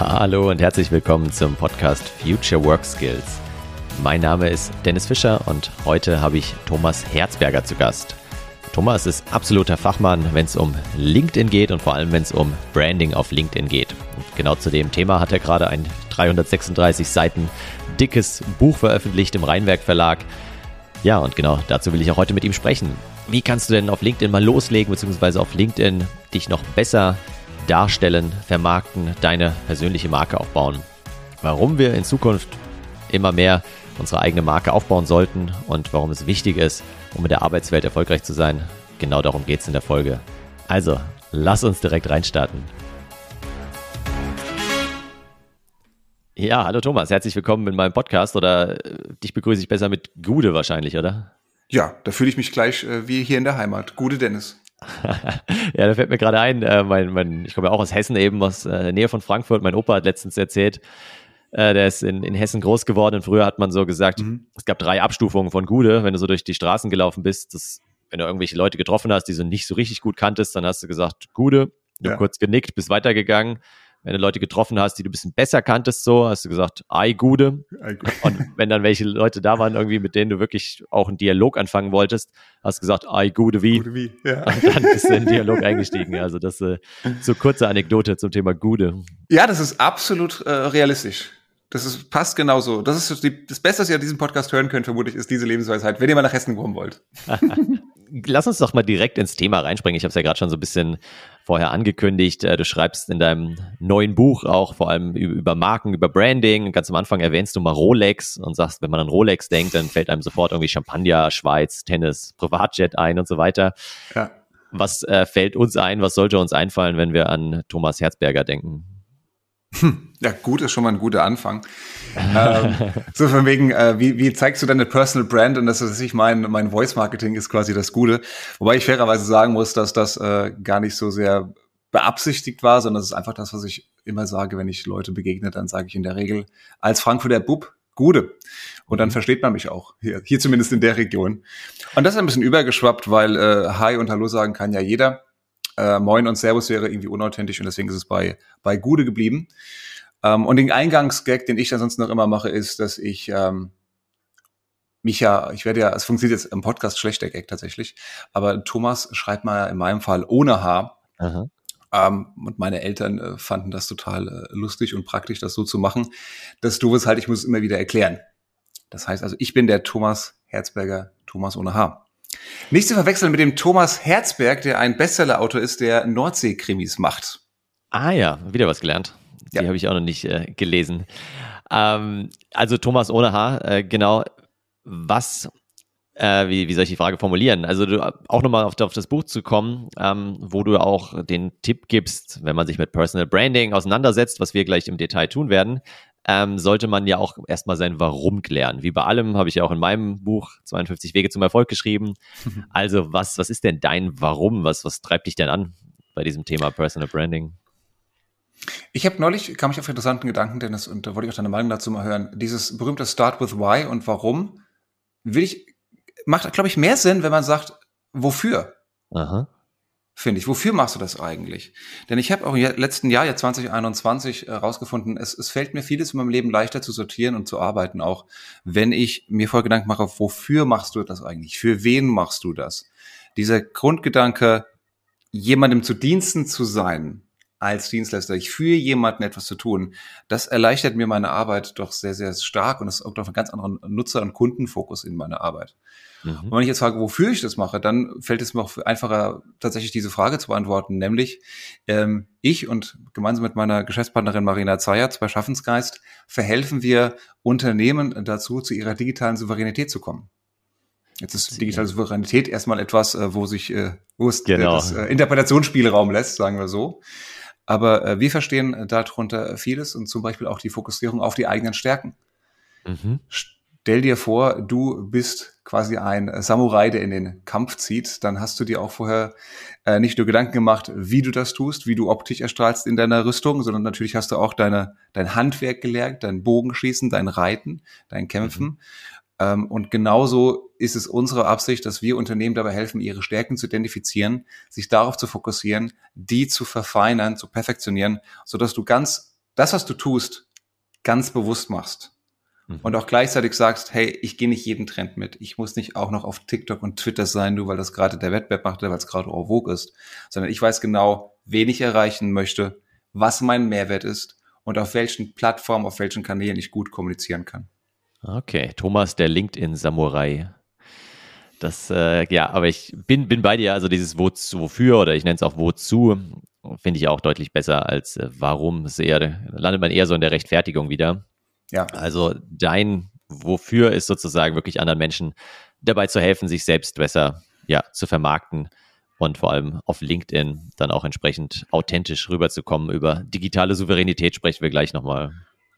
Hallo und herzlich willkommen zum Podcast Future Work Skills. Mein Name ist Dennis Fischer und heute habe ich Thomas Herzberger zu Gast. Thomas ist absoluter Fachmann, wenn es um LinkedIn geht und vor allem wenn es um Branding auf LinkedIn geht. Und genau zu dem Thema hat er gerade ein 336 Seiten dickes Buch veröffentlicht im Rheinwerk Verlag. Ja, und genau dazu will ich auch heute mit ihm sprechen. Wie kannst du denn auf LinkedIn mal loslegen, beziehungsweise auf LinkedIn dich noch besser darstellen, vermarkten, deine persönliche Marke aufbauen? Warum wir in Zukunft immer mehr unsere eigene Marke aufbauen sollten und warum es wichtig ist, um in der Arbeitswelt erfolgreich zu sein. Genau darum geht es in der Folge. Also, lass uns direkt reinstarten. Ja, hallo Thomas, herzlich willkommen in meinem Podcast oder äh, dich begrüße ich besser mit Gude wahrscheinlich, oder? Ja, da fühle ich mich gleich äh, wie hier in der Heimat. Gude Dennis. Ja, da fällt mir gerade ein, äh, mein, mein, ich komme ja auch aus Hessen eben, aus äh, der Nähe von Frankfurt. Mein Opa hat letztens erzählt, äh, der ist in, in Hessen groß geworden und früher hat man so gesagt, mhm. es gab drei Abstufungen von Gude, wenn du so durch die Straßen gelaufen bist. Das, wenn du irgendwelche Leute getroffen hast, die du nicht so richtig gut kanntest, dann hast du gesagt, Gude, du ja. kurz genickt, bist weitergegangen. Wenn du Leute getroffen hast, die du ein bisschen besser kanntest, so, hast du gesagt, ei Gude. Und wenn dann welche Leute da waren, irgendwie, mit denen du wirklich auch einen Dialog anfangen wolltest, hast du gesagt, ei Gude wie. Gude wie, ja. Und dann bist du in den Dialog eingestiegen. Also das äh, so kurze Anekdote zum Thema Gude. Ja, das ist absolut äh, realistisch. Das ist, passt genauso. Das ist die, das Beste, was ihr an diesem Podcast hören könnt, vermutlich, ist diese Lebensweisheit, wenn ihr mal nach Hessen kommen wollt. Lass uns doch mal direkt ins Thema reinspringen. Ich habe es ja gerade schon so ein bisschen vorher angekündigt. Äh, du schreibst in deinem neuen Buch auch vor allem über Marken, über Branding. Ganz am Anfang erwähnst du mal Rolex und sagst, wenn man an Rolex denkt, dann fällt einem sofort irgendwie Champagner, Schweiz, Tennis, Privatjet ein und so weiter. Ja. Was äh, fällt uns ein? Was sollte uns einfallen, wenn wir an Thomas Herzberger denken? Hm, ja, gut ist schon mal ein guter Anfang. ähm, so von wegen, äh, wie, wie zeigst du deine Personal Brand? Und das ist ich mein, mein Voice Marketing ist quasi das Gute. Wobei ich fairerweise sagen muss, dass das äh, gar nicht so sehr beabsichtigt war, sondern das ist einfach das, was ich immer sage, wenn ich Leute begegne, dann sage ich in der Regel als Frankfurter Bub Gude. Und dann mhm. versteht man mich auch, hier, hier zumindest in der Region. Und das ist ein bisschen übergeschwappt, weil äh, Hi und Hallo sagen kann ja jeder äh, Moin und Servus wäre irgendwie unauthentisch und deswegen ist es bei, bei Gude geblieben. Ähm, und den Eingangsgag, den ich ansonsten noch immer mache, ist, dass ich ähm, mich ja, ich werde ja, es funktioniert jetzt im Podcast schlecht, der Gag tatsächlich, aber Thomas schreibt mal in meinem Fall ohne H. Ähm, und meine Eltern äh, fanden das total äh, lustig und praktisch, das so zu machen. Das Doofe ist halt, ich muss es immer wieder erklären. Das heißt also, ich bin der Thomas Herzberger, Thomas ohne H. Nicht zu verwechseln mit dem Thomas Herzberg, der ein Bestseller-Autor ist, der Nordsee-Krimis macht. Ah ja, wieder was gelernt. Die ja. habe ich auch noch nicht äh, gelesen. Ähm, also Thomas ohne H, äh, genau. Was, äh, wie, wie soll ich die Frage formulieren? Also du, auch nochmal auf, auf das Buch zu kommen, ähm, wo du auch den Tipp gibst, wenn man sich mit Personal Branding auseinandersetzt, was wir gleich im Detail tun werden, ähm, sollte man ja auch erstmal sein Warum klären. Wie bei allem habe ich ja auch in meinem Buch 52 Wege zum Erfolg geschrieben. Also was, was ist denn dein Warum? Was, was treibt dich denn an bei diesem Thema Personal Branding? Ich habe neulich, kam ich auf interessanten Gedanken, Dennis, und da wollte ich auch deine Meinung dazu mal hören. Dieses berühmte Start with Why und Warum will ich, macht, glaube ich, mehr Sinn, wenn man sagt, wofür. Aha finde ich. Wofür machst du das eigentlich? Denn ich habe auch im letzten Jahr, ja 2021, herausgefunden, äh, es, es fällt mir vieles in meinem Leben leichter zu sortieren und zu arbeiten, auch wenn ich mir voll Gedanken mache, wofür machst du das eigentlich? Für wen machst du das? Dieser Grundgedanke, jemandem zu Diensten zu sein, als Dienstleister, ich für jemanden etwas zu tun, das erleichtert mir meine Arbeit doch sehr, sehr stark und es sorgt auf einen ganz anderen Nutzer- und Kundenfokus in meiner Arbeit. Mhm. Und wenn ich jetzt frage, wofür ich das mache, dann fällt es mir auch einfacher, tatsächlich diese Frage zu beantworten, nämlich ähm, ich und gemeinsam mit meiner Geschäftspartnerin Marina Zayat bei Schaffensgeist verhelfen wir Unternehmen dazu, zu ihrer digitalen Souveränität zu kommen. Jetzt ist digitale Souveränität erstmal etwas, äh, wo sich äh, wo es genau. das äh, Interpretationsspielraum lässt, sagen wir so. Aber äh, wir verstehen darunter vieles und zum Beispiel auch die Fokussierung auf die eigenen Stärken. Mhm. Stell dir vor, du bist quasi ein Samurai, der in den Kampf zieht. Dann hast du dir auch vorher äh, nicht nur Gedanken gemacht, wie du das tust, wie du optisch erstrahlst in deiner Rüstung, sondern natürlich hast du auch deine, dein Handwerk gelernt, dein Bogenschießen, dein Reiten, dein Kämpfen. Mhm. Ähm, und genauso ist es unsere Absicht, dass wir Unternehmen dabei helfen, ihre Stärken zu identifizieren, sich darauf zu fokussieren, die zu verfeinern, zu perfektionieren, so dass du ganz das, was du tust, ganz bewusst machst mhm. und auch gleichzeitig sagst, hey, ich gehe nicht jeden Trend mit. Ich muss nicht auch noch auf TikTok und Twitter sein, nur weil das gerade der Wettbewerb macht, weil es gerade en vogue ist, sondern ich weiß genau, wen ich erreichen möchte, was mein Mehrwert ist und auf welchen Plattformen, auf welchen Kanälen ich gut kommunizieren kann. Okay, Thomas, der LinkedIn-Samurai. Das, äh, ja, aber ich bin, bin bei dir, also dieses Wozu, wofür oder ich nenne es auch wozu, finde ich auch deutlich besser als äh, warum. Es eher, landet man eher so in der Rechtfertigung wieder. Ja. Also dein Wofür ist sozusagen wirklich anderen Menschen dabei zu helfen, sich selbst besser ja, zu vermarkten und vor allem auf LinkedIn dann auch entsprechend authentisch rüberzukommen. Über digitale Souveränität sprechen wir gleich nochmal.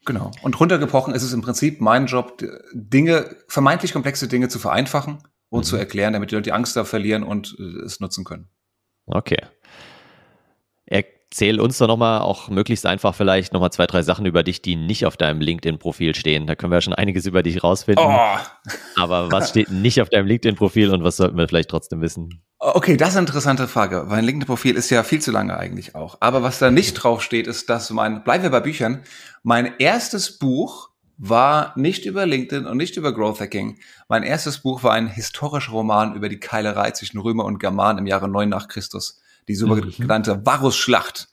Genau. Und runtergebrochen ist es im Prinzip mein Job, Dinge, vermeintlich komplexe Dinge zu vereinfachen und mhm. zu erklären, damit die Leute die Angst da verlieren und äh, es nutzen können. Okay. Erzähl uns doch nochmal auch möglichst einfach vielleicht nochmal zwei, drei Sachen über dich, die nicht auf deinem LinkedIn-Profil stehen. Da können wir ja schon einiges über dich rausfinden. Oh. Aber was steht nicht auf deinem LinkedIn-Profil und was sollten wir vielleicht trotzdem wissen? Okay, das ist eine interessante Frage. Mein LinkedIn-Profil ist ja viel zu lange eigentlich auch. Aber was da nicht drauf steht, ist, dass mein, bleiben wir bei Büchern, mein erstes Buch war nicht über LinkedIn und nicht über Growth Hacking. Mein erstes Buch war ein historischer Roman über die Keilerei zwischen Römer und Germanen im Jahre 9 nach Christus. Die sogenannte mhm. Varusschlacht.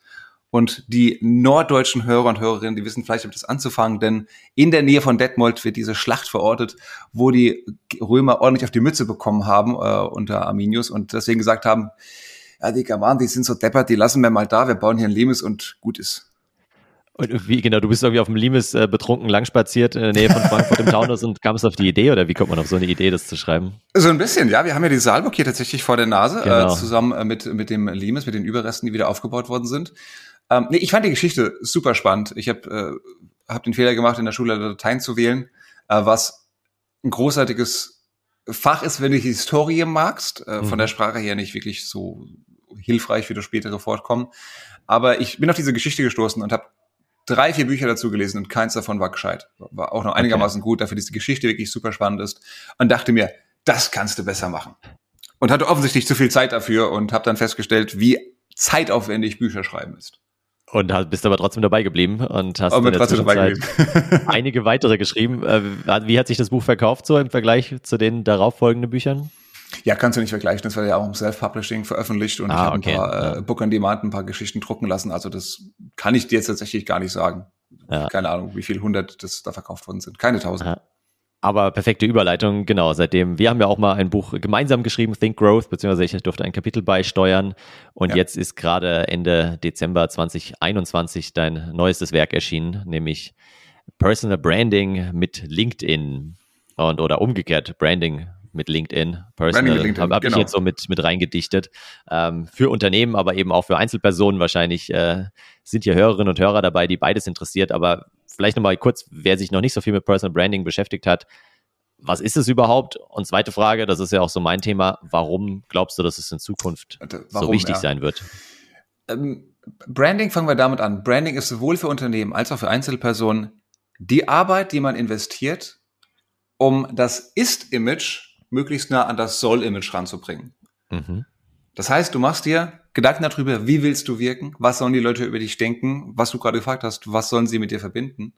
Und die norddeutschen Hörer und Hörerinnen, die wissen vielleicht, damit das anzufangen, denn in der Nähe von Detmold wird diese Schlacht verortet, wo die Römer ordentlich auf die Mütze bekommen haben äh, unter Arminius und deswegen gesagt haben, ja, die Germanen, die sind so deppert, die lassen wir mal da, wir bauen hier ein Limes und gut ist. Und wie, genau, du bist irgendwie auf dem Limes äh, betrunken langspaziert in der Nähe von Frankfurt im Taunus und kamst auf die Idee oder wie kommt man auf so eine Idee, das zu schreiben? So ein bisschen, ja. Wir haben ja die Saalburg hier tatsächlich vor der Nase, äh, genau. äh, zusammen äh, mit, mit dem Limes, mit den Überresten, die wieder aufgebaut worden sind. Ähm, nee, ich fand die Geschichte super spannend. Ich habe äh, hab den Fehler gemacht, in der Schule Dateien zu wählen, äh, was ein großartiges Fach ist, wenn du die Historie magst. Äh, mhm. Von der Sprache her nicht wirklich so hilfreich für das spätere Fortkommen. Aber ich bin auf diese Geschichte gestoßen und habe drei, vier Bücher dazu gelesen und keins davon war gescheit. War auch noch einigermaßen okay. gut, dafür, dass die Geschichte wirklich super spannend ist. Und dachte mir, das kannst du besser machen. Und hatte offensichtlich zu viel Zeit dafür und habe dann festgestellt, wie zeitaufwendig Bücher schreiben ist. Und bist aber trotzdem dabei geblieben und hast in der Zwischenzeit einige weitere geschrieben. Äh, wie hat sich das Buch verkauft so im Vergleich zu den darauffolgenden Büchern? Ja, kannst du nicht vergleichen. Das war ja auch im Self-Publishing veröffentlicht und ah, ich habe okay. ein paar äh, Book on Demand, ein paar Geschichten drucken lassen. Also das kann ich dir jetzt tatsächlich gar nicht sagen. Ja. Keine Ahnung, wie viel hundert das da verkauft worden sind. Keine tausend. Ja. Aber perfekte Überleitung, genau. Seitdem, wir haben ja auch mal ein Buch gemeinsam geschrieben, Think Growth, beziehungsweise ich durfte ein Kapitel beisteuern. Und ja. jetzt ist gerade Ende Dezember 2021 dein neuestes Werk erschienen, nämlich Personal Branding mit LinkedIn und oder umgekehrt Branding mit LinkedIn. Personal habe hab genau. ich jetzt so mit, mit reingedichtet. Ähm, für Unternehmen, aber eben auch für Einzelpersonen wahrscheinlich äh, sind hier Hörerinnen und Hörer dabei, die beides interessiert. Aber vielleicht nochmal kurz, wer sich noch nicht so viel mit Personal Branding beschäftigt hat, was ist es überhaupt? Und zweite Frage, das ist ja auch so mein Thema, warum glaubst du, dass es in Zukunft warum, so wichtig ja. sein wird? Ähm, Branding fangen wir damit an. Branding ist sowohl für Unternehmen als auch für Einzelpersonen die Arbeit, die man investiert, um das Ist-Image möglichst nah an das Soll-Image ranzubringen. Mhm. Das heißt, du machst dir Gedanken darüber, wie willst du wirken, was sollen die Leute über dich denken, was du gerade gefragt hast, was sollen sie mit dir verbinden.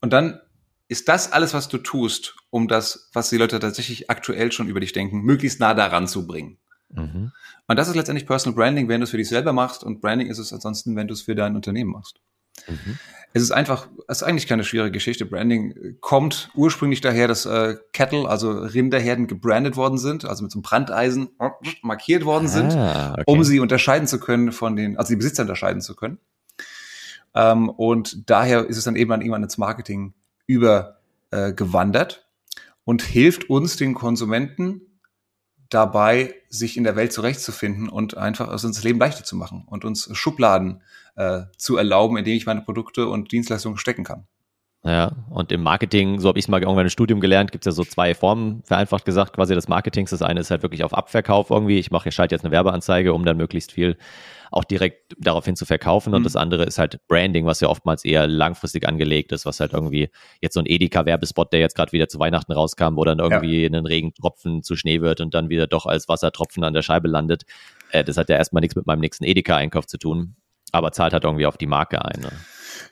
Und dann ist das alles, was du tust, um das, was die Leute tatsächlich aktuell schon über dich denken, möglichst nah daran zu bringen. Mhm. Und das ist letztendlich Personal Branding, wenn du es für dich selber machst und Branding ist es ansonsten, wenn du es für dein Unternehmen machst. Mhm. Es ist einfach, es ist eigentlich keine schwere Geschichte. Branding kommt ursprünglich daher, dass äh, Cattle, also Rinderherden, gebrandet worden sind, also mit so einem Brandeisen markiert worden sind, ah, okay. um sie unterscheiden zu können von den, also die Besitzer unterscheiden zu können. Ähm, und daher ist es dann eben an irgendwann ins Marketing übergewandert äh, und hilft uns, den Konsumenten, dabei, sich in der Welt zurechtzufinden und einfach uns das Leben leichter zu machen und uns Schubladen äh, zu erlauben, indem ich meine Produkte und Dienstleistungen stecken kann. Ja, und im Marketing, so habe ich es mal irgendwann im Studium gelernt, gibt es ja so zwei Formen, vereinfacht gesagt, quasi des Marketings. Das eine ist halt wirklich auf Abverkauf irgendwie. Ich mache, ich schalte jetzt eine Werbeanzeige, um dann möglichst viel auch direkt daraufhin zu verkaufen. Und mhm. das andere ist halt Branding, was ja oftmals eher langfristig angelegt ist, was halt irgendwie jetzt so ein Edeka-Werbespot, der jetzt gerade wieder zu Weihnachten rauskam, wo dann irgendwie ja. ein Regentropfen zu Schnee wird und dann wieder doch als Wassertropfen an der Scheibe landet. Äh, das hat ja erstmal nichts mit meinem nächsten Edeka-Einkauf zu tun, aber zahlt halt irgendwie auf die Marke ein. Ne?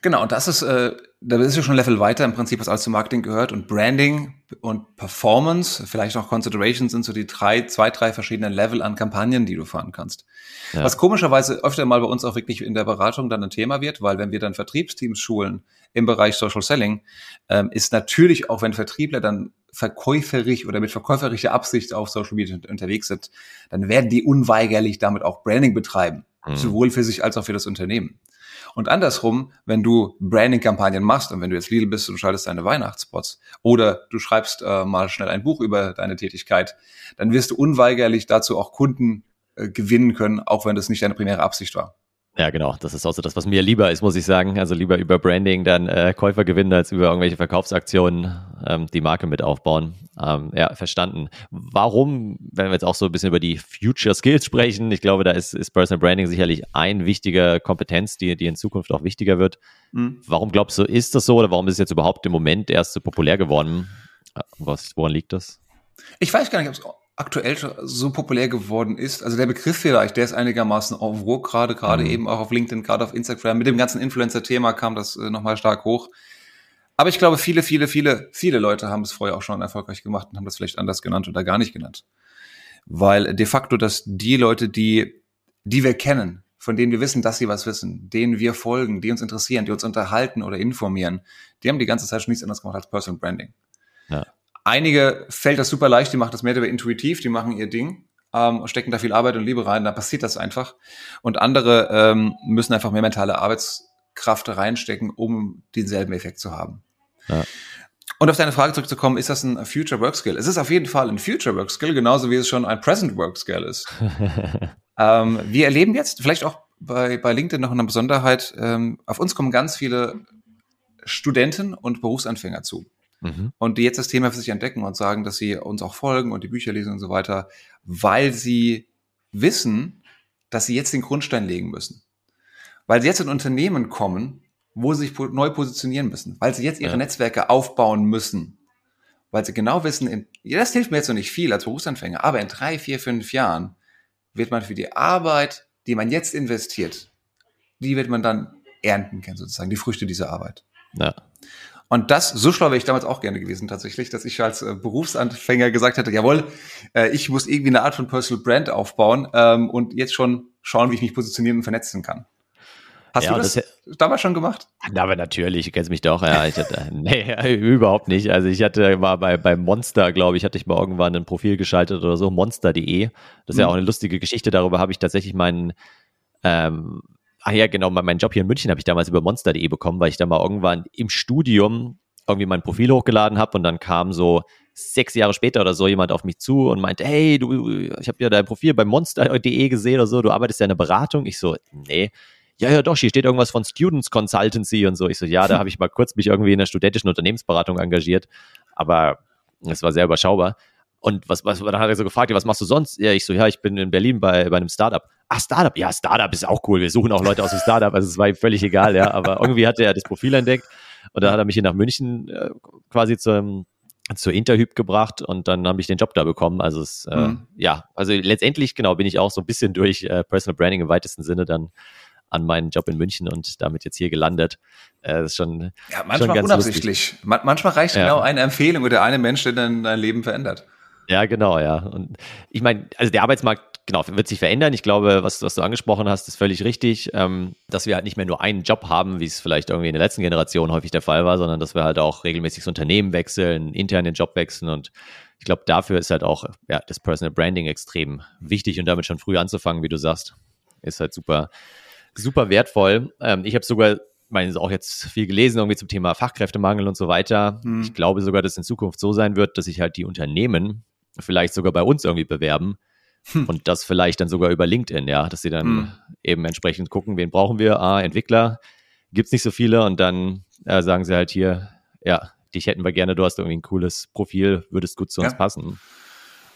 Genau, und das ist, äh, da ist ja schon ein Level weiter im Prinzip, was alles zum Marketing gehört. Und Branding und Performance, vielleicht auch Consideration sind so die drei, zwei, drei verschiedenen Level an Kampagnen, die du fahren kannst. Ja. Was komischerweise öfter mal bei uns auch wirklich in der Beratung dann ein Thema wird, weil wenn wir dann Vertriebsteams schulen im Bereich Social Selling, ähm, ist natürlich auch, wenn Vertriebler dann verkäuferig oder mit verkäuferischer Absicht auf Social Media unterwegs sind, dann werden die unweigerlich damit auch Branding betreiben. Mhm. Sowohl für sich als auch für das Unternehmen. Und andersrum, wenn du Branding-Kampagnen machst und wenn du jetzt Lidl bist und schaltest deine Weihnachtsspots oder du schreibst äh, mal schnell ein Buch über deine Tätigkeit, dann wirst du unweigerlich dazu auch Kunden äh, gewinnen können, auch wenn das nicht deine primäre Absicht war. Ja, genau. Das ist auch so das, was mir lieber ist, muss ich sagen. Also lieber über Branding dann äh, Käufer gewinnen, als über irgendwelche Verkaufsaktionen ähm, die Marke mit aufbauen. Ähm, ja, verstanden. Warum, wenn wir jetzt auch so ein bisschen über die Future Skills sprechen, ich glaube, da ist, ist Personal Branding sicherlich ein wichtiger Kompetenz, die, die in Zukunft auch wichtiger wird. Mhm. Warum glaubst du, ist das so oder warum ist es jetzt überhaupt im Moment erst so populär geworden? Was, woran liegt das? Ich weiß gar nicht, ob es aktuell so populär geworden ist. Also der Begriff vielleicht, der ist einigermaßen en vogue gerade, gerade mhm. eben auch auf LinkedIn, gerade auf Instagram. Mit dem ganzen Influencer-Thema kam das äh, nochmal stark hoch. Aber ich glaube, viele, viele, viele, viele Leute haben es vorher auch schon erfolgreich gemacht und haben das vielleicht anders genannt oder gar nicht genannt. Weil de facto, dass die Leute, die, die wir kennen, von denen wir wissen, dass sie was wissen, denen wir folgen, die uns interessieren, die uns unterhalten oder informieren, die haben die ganze Zeit schon nichts anderes gemacht als Personal Branding. Ja. Einige fällt das super leicht, die machen das mehr oder intuitiv, die machen ihr Ding, ähm, stecken da viel Arbeit und Liebe rein, da passiert das einfach. Und andere ähm, müssen einfach mehr mentale Arbeitskraft reinstecken, um denselben Effekt zu haben. Ja. Und auf deine Frage zurückzukommen, ist das ein Future Work Skill? Es ist auf jeden Fall ein Future Work Skill, genauso wie es schon ein Present Work Skill ist. ähm, wir erleben jetzt vielleicht auch bei, bei LinkedIn noch eine Besonderheit. Ähm, auf uns kommen ganz viele Studenten und Berufsanfänger zu mhm. und die jetzt das Thema für sich entdecken und sagen, dass sie uns auch folgen und die Bücher lesen und so weiter, weil sie wissen, dass sie jetzt den Grundstein legen müssen. Weil sie jetzt in Unternehmen kommen, wo sie sich neu positionieren müssen, weil sie jetzt ihre ja. Netzwerke aufbauen müssen, weil sie genau wissen, in, ja, das hilft mir jetzt noch nicht viel als Berufsanfänger, aber in drei, vier, fünf Jahren wird man für die Arbeit, die man jetzt investiert, die wird man dann ernten können, sozusagen, die Früchte dieser Arbeit. Ja. Und das, so schlau wäre ich damals auch gerne gewesen tatsächlich, dass ich als äh, Berufsanfänger gesagt hätte, jawohl, äh, ich muss irgendwie eine Art von Personal Brand aufbauen ähm, und jetzt schon schauen, wie ich mich positionieren und vernetzen kann. Hast ja, du das, das, damals schon gemacht? Aber natürlich, du kennst mich doch. Ja, ich hatte, nee, überhaupt nicht. Also ich hatte mal bei, bei Monster, glaube ich, hatte ich mal irgendwann ein Profil geschaltet oder so, monster.de. Das ist mhm. ja auch eine lustige Geschichte. Darüber habe ich tatsächlich meinen ähm, ah ja, genau, meinen Job hier in München habe ich damals über monster.de bekommen, weil ich da mal irgendwann im Studium irgendwie mein Profil hochgeladen habe und dann kam so sechs Jahre später oder so jemand auf mich zu und meinte, hey, du, ich habe ja dein Profil bei monster.de gesehen oder so, du arbeitest ja in der Beratung. Ich so, nee. Ja, ja, doch, hier steht irgendwas von Students Consultancy und so. Ich so, ja, da habe ich mal kurz mich irgendwie in der studentischen Unternehmensberatung engagiert, aber es war sehr überschaubar. Und was, was, dann hat er so gefragt, ja, was machst du sonst? Ja, ich so, ja, ich bin in Berlin bei, bei einem Startup. Ach, Startup, ja, Startup ist auch cool. Wir suchen auch Leute aus dem Startup. Also es war ihm völlig egal, ja. Aber irgendwie hat er das Profil entdeckt und dann hat er mich hier nach München äh, quasi zum, zur Interhyp gebracht und dann habe ich den Job da bekommen. Also es, äh, mhm. ja, also letztendlich, genau, bin ich auch so ein bisschen durch äh, Personal Branding im weitesten Sinne dann an meinen Job in München und damit jetzt hier gelandet. Äh, das ist schon. Ja, manchmal schon unabsichtlich. Man, manchmal reicht ja. genau eine Empfehlung oder eine Mensch, der dein, dein Leben verändert. Ja, genau, ja. Und ich meine, also der Arbeitsmarkt, genau, wird sich verändern. Ich glaube, was, was du angesprochen hast, ist völlig richtig, ähm, dass wir halt nicht mehr nur einen Job haben, wie es vielleicht irgendwie in der letzten Generation häufig der Fall war, sondern dass wir halt auch regelmäßig das Unternehmen wechseln, intern den Job wechseln und ich glaube, dafür ist halt auch ja, das Personal Branding extrem wichtig und damit schon früh anzufangen, wie du sagst, ist halt super, super wertvoll. Ähm, ich habe sogar meine, auch jetzt viel gelesen, irgendwie zum Thema Fachkräftemangel und so weiter. Hm. Ich glaube sogar, dass es in Zukunft so sein wird, dass sich halt die Unternehmen vielleicht sogar bei uns irgendwie bewerben. Hm. Und das vielleicht dann sogar über LinkedIn, ja, dass sie dann hm. eben entsprechend gucken, wen brauchen wir? Ah, Entwickler, gibt es nicht so viele und dann äh, sagen sie halt hier, ja, dich hätten wir gerne, du hast irgendwie ein cooles Profil, würdest gut zu uns ja. passen.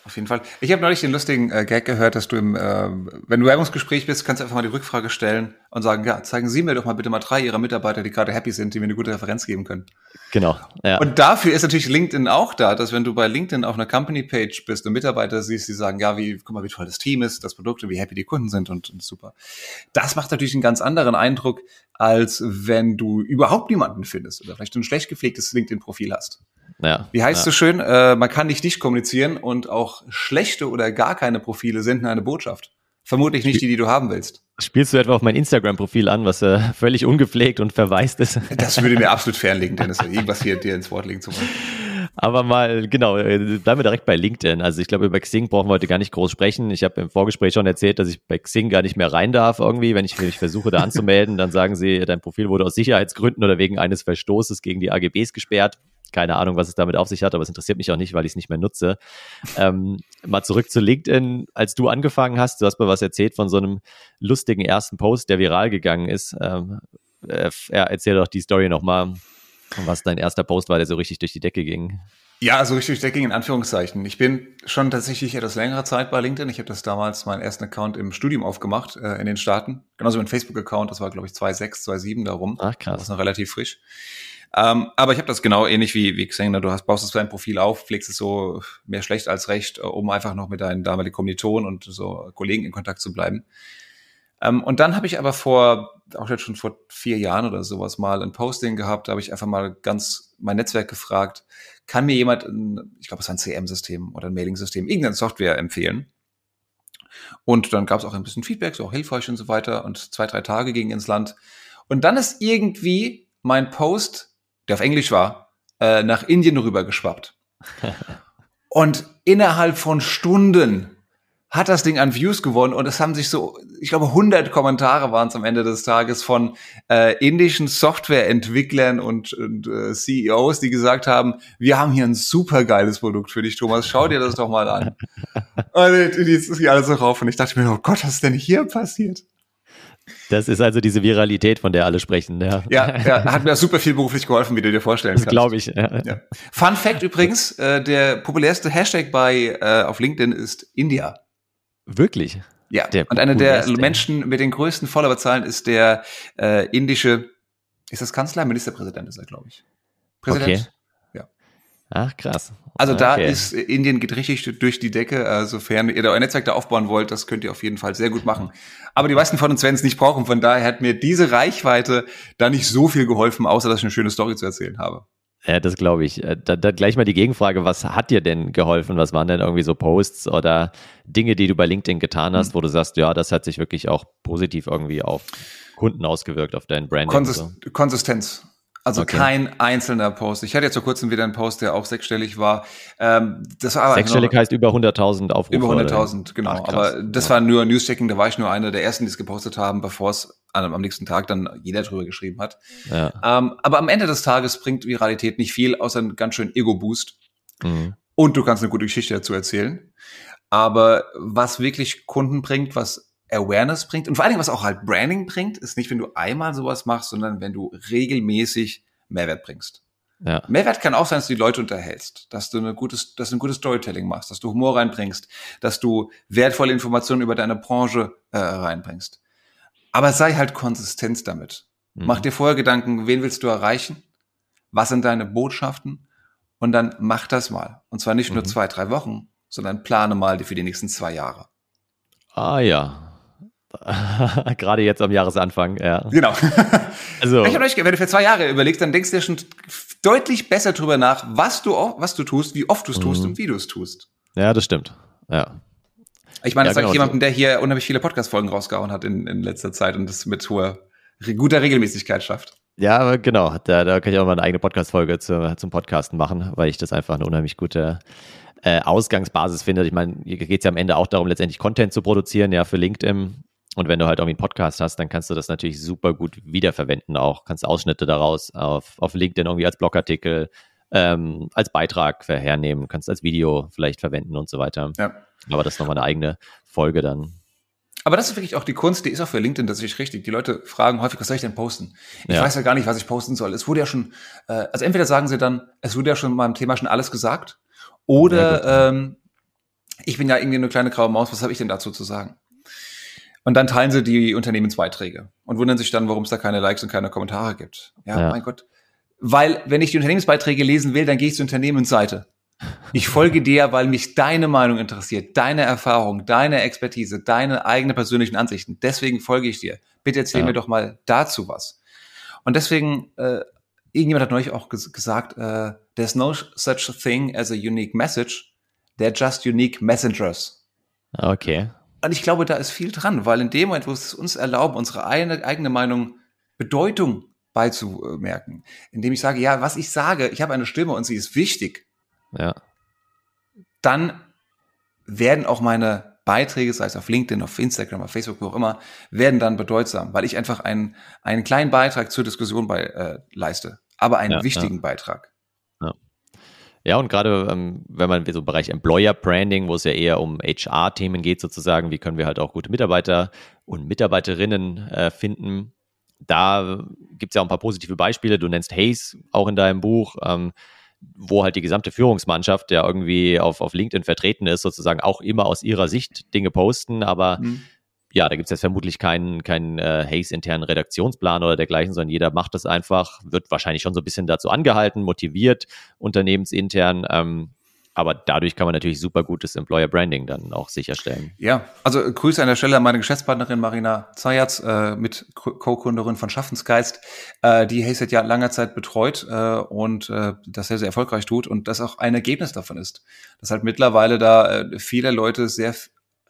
Auf jeden Fall. Ich habe neulich den lustigen äh, Gag gehört, dass du im, äh, wenn du Werbungsgespräch bist, kannst du einfach mal die Rückfrage stellen und sagen, ja, zeigen Sie mir doch mal bitte mal drei Ihrer Mitarbeiter, die gerade happy sind, die mir eine gute Referenz geben können. Genau. Ja. Und dafür ist natürlich LinkedIn auch da, dass wenn du bei LinkedIn auf einer Company-Page bist und Mitarbeiter siehst, die sagen, ja, wie, guck mal, wie toll das Team ist, das Produkt und wie happy die Kunden sind und, und super. Das macht natürlich einen ganz anderen Eindruck, als wenn du überhaupt niemanden findest oder vielleicht ein schlecht gepflegtes LinkedIn-Profil hast. Ja, Wie heißt ja. so schön, äh, man kann nicht nicht kommunizieren und auch schlechte oder gar keine Profile senden eine Botschaft. Vermutlich nicht die, die du haben willst. Spielst du etwa auf mein Instagram-Profil an, was äh, völlig ungepflegt und verwaist ist? Das würde mir absolut fernliegen, Dennis, irgendwas hier dir ins Wort legen zu wollen. Aber mal, genau, äh, bleiben wir direkt bei LinkedIn. Also ich glaube, über Xing brauchen wir heute gar nicht groß sprechen. Ich habe im Vorgespräch schon erzählt, dass ich bei Xing gar nicht mehr rein darf irgendwie. Wenn ich, wenn ich versuche, da anzumelden, dann sagen sie, dein Profil wurde aus Sicherheitsgründen oder wegen eines Verstoßes gegen die AGBs gesperrt. Keine Ahnung, was es damit auf sich hat, aber es interessiert mich auch nicht, weil ich es nicht mehr nutze. Ähm, mal zurück zu LinkedIn. Als du angefangen hast, du hast mir was erzählt von so einem lustigen ersten Post, der viral gegangen ist. Ähm, äh, erzähl doch die Story nochmal, was dein erster Post war, der so richtig durch die Decke ging. Ja, also richtig durch die Decke in Anführungszeichen. Ich bin schon tatsächlich etwas längere Zeit bei LinkedIn. Ich habe das damals meinen ersten Account im Studium aufgemacht äh, in den Staaten. Genauso mein Facebook-Account, das war glaube ich 2.6, 2.7 darum. Ach krass. Das ist noch relativ frisch. Ähm, aber ich habe das genau ähnlich wie, wie Xeng. Ne? Du hast, baust es dein Profil auf, pflegst es so mehr schlecht als recht, äh, um einfach noch mit deinen damaligen Kommilitonen und so Kollegen in Kontakt zu bleiben. Ähm, und dann habe ich aber vor, auch jetzt schon vor vier Jahren oder sowas mal ein Posting gehabt, da habe ich einfach mal ganz mein Netzwerk gefragt, kann mir jemand, ein, ich glaube, es war ein CM-System oder ein Mailing-System, irgendeine Software empfehlen? Und dann gab es auch ein bisschen Feedback, so auch hilfreich und so weiter. Und zwei, drei Tage ging ins Land. Und dann ist irgendwie mein Post der auf Englisch war, äh, nach Indien rüber geschwappt. und innerhalb von Stunden hat das Ding an Views gewonnen und es haben sich so, ich glaube, 100 Kommentare waren es am Ende des Tages von äh, indischen Softwareentwicklern und, und äh, CEOs, die gesagt haben, wir haben hier ein super geiles Produkt für dich, Thomas, schau dir das doch mal an. und jetzt ist hier alles so rauf und ich dachte mir, oh Gott, was ist denn hier passiert? Das ist also diese Viralität, von der alle sprechen. Ja, ja, ja hat mir super viel beruflich geholfen, wie du dir vorstellen das kannst. glaube ich. Ja. Ja. Fun Fact übrigens, äh, der populärste Hashtag bei äh, auf LinkedIn ist India. Wirklich? Ja, der und einer der Menschen mit den größten Followerzahlen ist der äh, indische, ist das Kanzler? Ministerpräsident ist er, glaube ich. Präsident? Okay. Ach, krass. Also da ist Indien geht richtig durch die Decke. Äh, sofern ihr da euer Netzwerk da aufbauen wollt, das könnt ihr auf jeden Fall sehr gut machen. Aber die meisten von uns werden es nicht brauchen. Von daher hat mir diese Reichweite da nicht so viel geholfen, außer dass ich eine schöne Story zu erzählen habe. Ja, das glaube ich. Äh, da, da gleich mal die Gegenfrage, was hat dir denn geholfen? Was waren denn irgendwie so Posts oder Dinge, die du bei LinkedIn getan hast, wo du sagst, ja, das hat sich wirklich auch positiv irgendwie auf Kunden ausgewirkt, auf dein Branding? Konsist so. Konsistenz. Also okay. kein einzelner Post. Ich hatte jetzt vor kurzem wieder einen Post, der auch sechsstellig war. Ähm, das war aber sechsstellig noch, heißt über 100.000 Aufrufe. Über 100.000, genau. Ach, aber das ja. war nur Newschecking, da war ich nur einer der ersten, die es gepostet haben, bevor es am nächsten Tag dann jeder drüber geschrieben hat. Ja. Ähm, aber am Ende des Tages bringt Viralität nicht viel, außer einen ganz schönen Ego-Boost. Mhm. Und du kannst eine gute Geschichte dazu erzählen. Aber was wirklich Kunden bringt, was Awareness bringt und vor allen Dingen, was auch halt Branding bringt, ist nicht, wenn du einmal sowas machst, sondern wenn du regelmäßig Mehrwert bringst. Ja. Mehrwert kann auch sein, dass du die Leute unterhältst, dass du, eine gutes, dass du ein gutes Storytelling machst, dass du Humor reinbringst, dass du wertvolle Informationen über deine Branche äh, reinbringst. Aber sei halt konsistent damit. Mhm. Mach dir vorher Gedanken, wen willst du erreichen? Was sind deine Botschaften? Und dann mach das mal. Und zwar nicht mhm. nur zwei, drei Wochen, sondern plane mal für die nächsten zwei Jahre. Ah ja. Gerade jetzt am Jahresanfang, ja. Genau. also, ich euch, wenn du für zwei Jahre überlegst, dann denkst du ja schon deutlich besser drüber nach, was du, was du tust, wie oft du es tust mhm. und wie du es tust. Ja, das stimmt. Ja. Ich meine, das ja, sage genau. ich jemandem, der hier unheimlich viele Podcast-Folgen rausgehauen hat in, in letzter Zeit und das mit hoher, guter Regelmäßigkeit schafft. Ja, genau. Da, da kann ich auch mal eine eigene Podcast-Folge zu, zum Podcasten machen, weil ich das einfach eine unheimlich gute äh, Ausgangsbasis finde. Ich meine, hier geht es ja am Ende auch darum, letztendlich Content zu produzieren, ja, für LinkedIn. Und wenn du halt irgendwie einen Podcast hast, dann kannst du das natürlich super gut wiederverwenden auch. Kannst Ausschnitte daraus auf, auf LinkedIn irgendwie als Blogartikel, ähm, als Beitrag hernehmen, kannst als Video vielleicht verwenden und so weiter. Ja. Aber das ist nochmal eine eigene Folge dann. Aber das ist wirklich auch die Kunst, die ist auch für LinkedIn tatsächlich richtig. Die Leute fragen häufig, was soll ich denn posten? Ich ja. weiß ja gar nicht, was ich posten soll. Es wurde ja schon, äh, also entweder sagen sie dann, es wurde ja schon beim Thema schon alles gesagt, oder ähm, ich bin ja irgendwie eine kleine graue Maus, was habe ich denn dazu zu sagen? Und dann teilen sie die Unternehmensbeiträge und wundern sich dann, warum es da keine Likes und keine Kommentare gibt. Ja, ja, mein Gott. Weil, wenn ich die Unternehmensbeiträge lesen will, dann gehe ich zur Unternehmensseite. Ich folge dir, weil mich deine Meinung interessiert, deine Erfahrung, deine Expertise, deine eigene persönlichen Ansichten. Deswegen folge ich dir. Bitte erzähl ja. mir doch mal dazu was. Und deswegen, äh, irgendjemand hat neulich auch ges gesagt, äh, there's no such thing as a unique message, they're just unique messengers. Okay. Und ich glaube, da ist viel dran, weil in dem Moment, wo es uns erlauben, unsere eigene, eigene Meinung Bedeutung beizumerken, indem ich sage, ja, was ich sage, ich habe eine Stimme und sie ist wichtig, ja. Dann werden auch meine Beiträge, sei es auf LinkedIn, auf Instagram, auf Facebook, wo auch immer, werden dann bedeutsam, weil ich einfach einen, einen kleinen Beitrag zur Diskussion bei, äh, leiste, aber einen ja, wichtigen ja. Beitrag. Ja. Und gerade ähm, wenn man so im Bereich Employer Branding, wo es ja eher um HR-Themen geht, sozusagen, wie können wir halt auch gute Mitarbeiter und Mitarbeiterinnen äh, finden, da gibt es ja auch ein paar positive Beispiele. Du nennst Hayes auch in deinem Buch. Ähm, wo halt die gesamte Führungsmannschaft, der irgendwie auf, auf LinkedIn vertreten ist, sozusagen auch immer aus ihrer Sicht Dinge posten, aber mhm. Ja, da gibt es jetzt vermutlich keinen keinen äh, Haze-internen Redaktionsplan oder dergleichen, sondern jeder macht das einfach, wird wahrscheinlich schon so ein bisschen dazu angehalten, motiviert, unternehmensintern. Ähm, aber dadurch kann man natürlich super gutes Employer Branding dann auch sicherstellen. Ja, also Grüße an der Stelle an meine Geschäftspartnerin Marina Zayatz, äh, mit Co-Gründerin von Schaffensgeist, äh, die Hayset ja langer Zeit betreut äh, und äh, das sehr, sehr erfolgreich tut und das auch ein Ergebnis davon ist, dass halt mittlerweile da äh, viele Leute sehr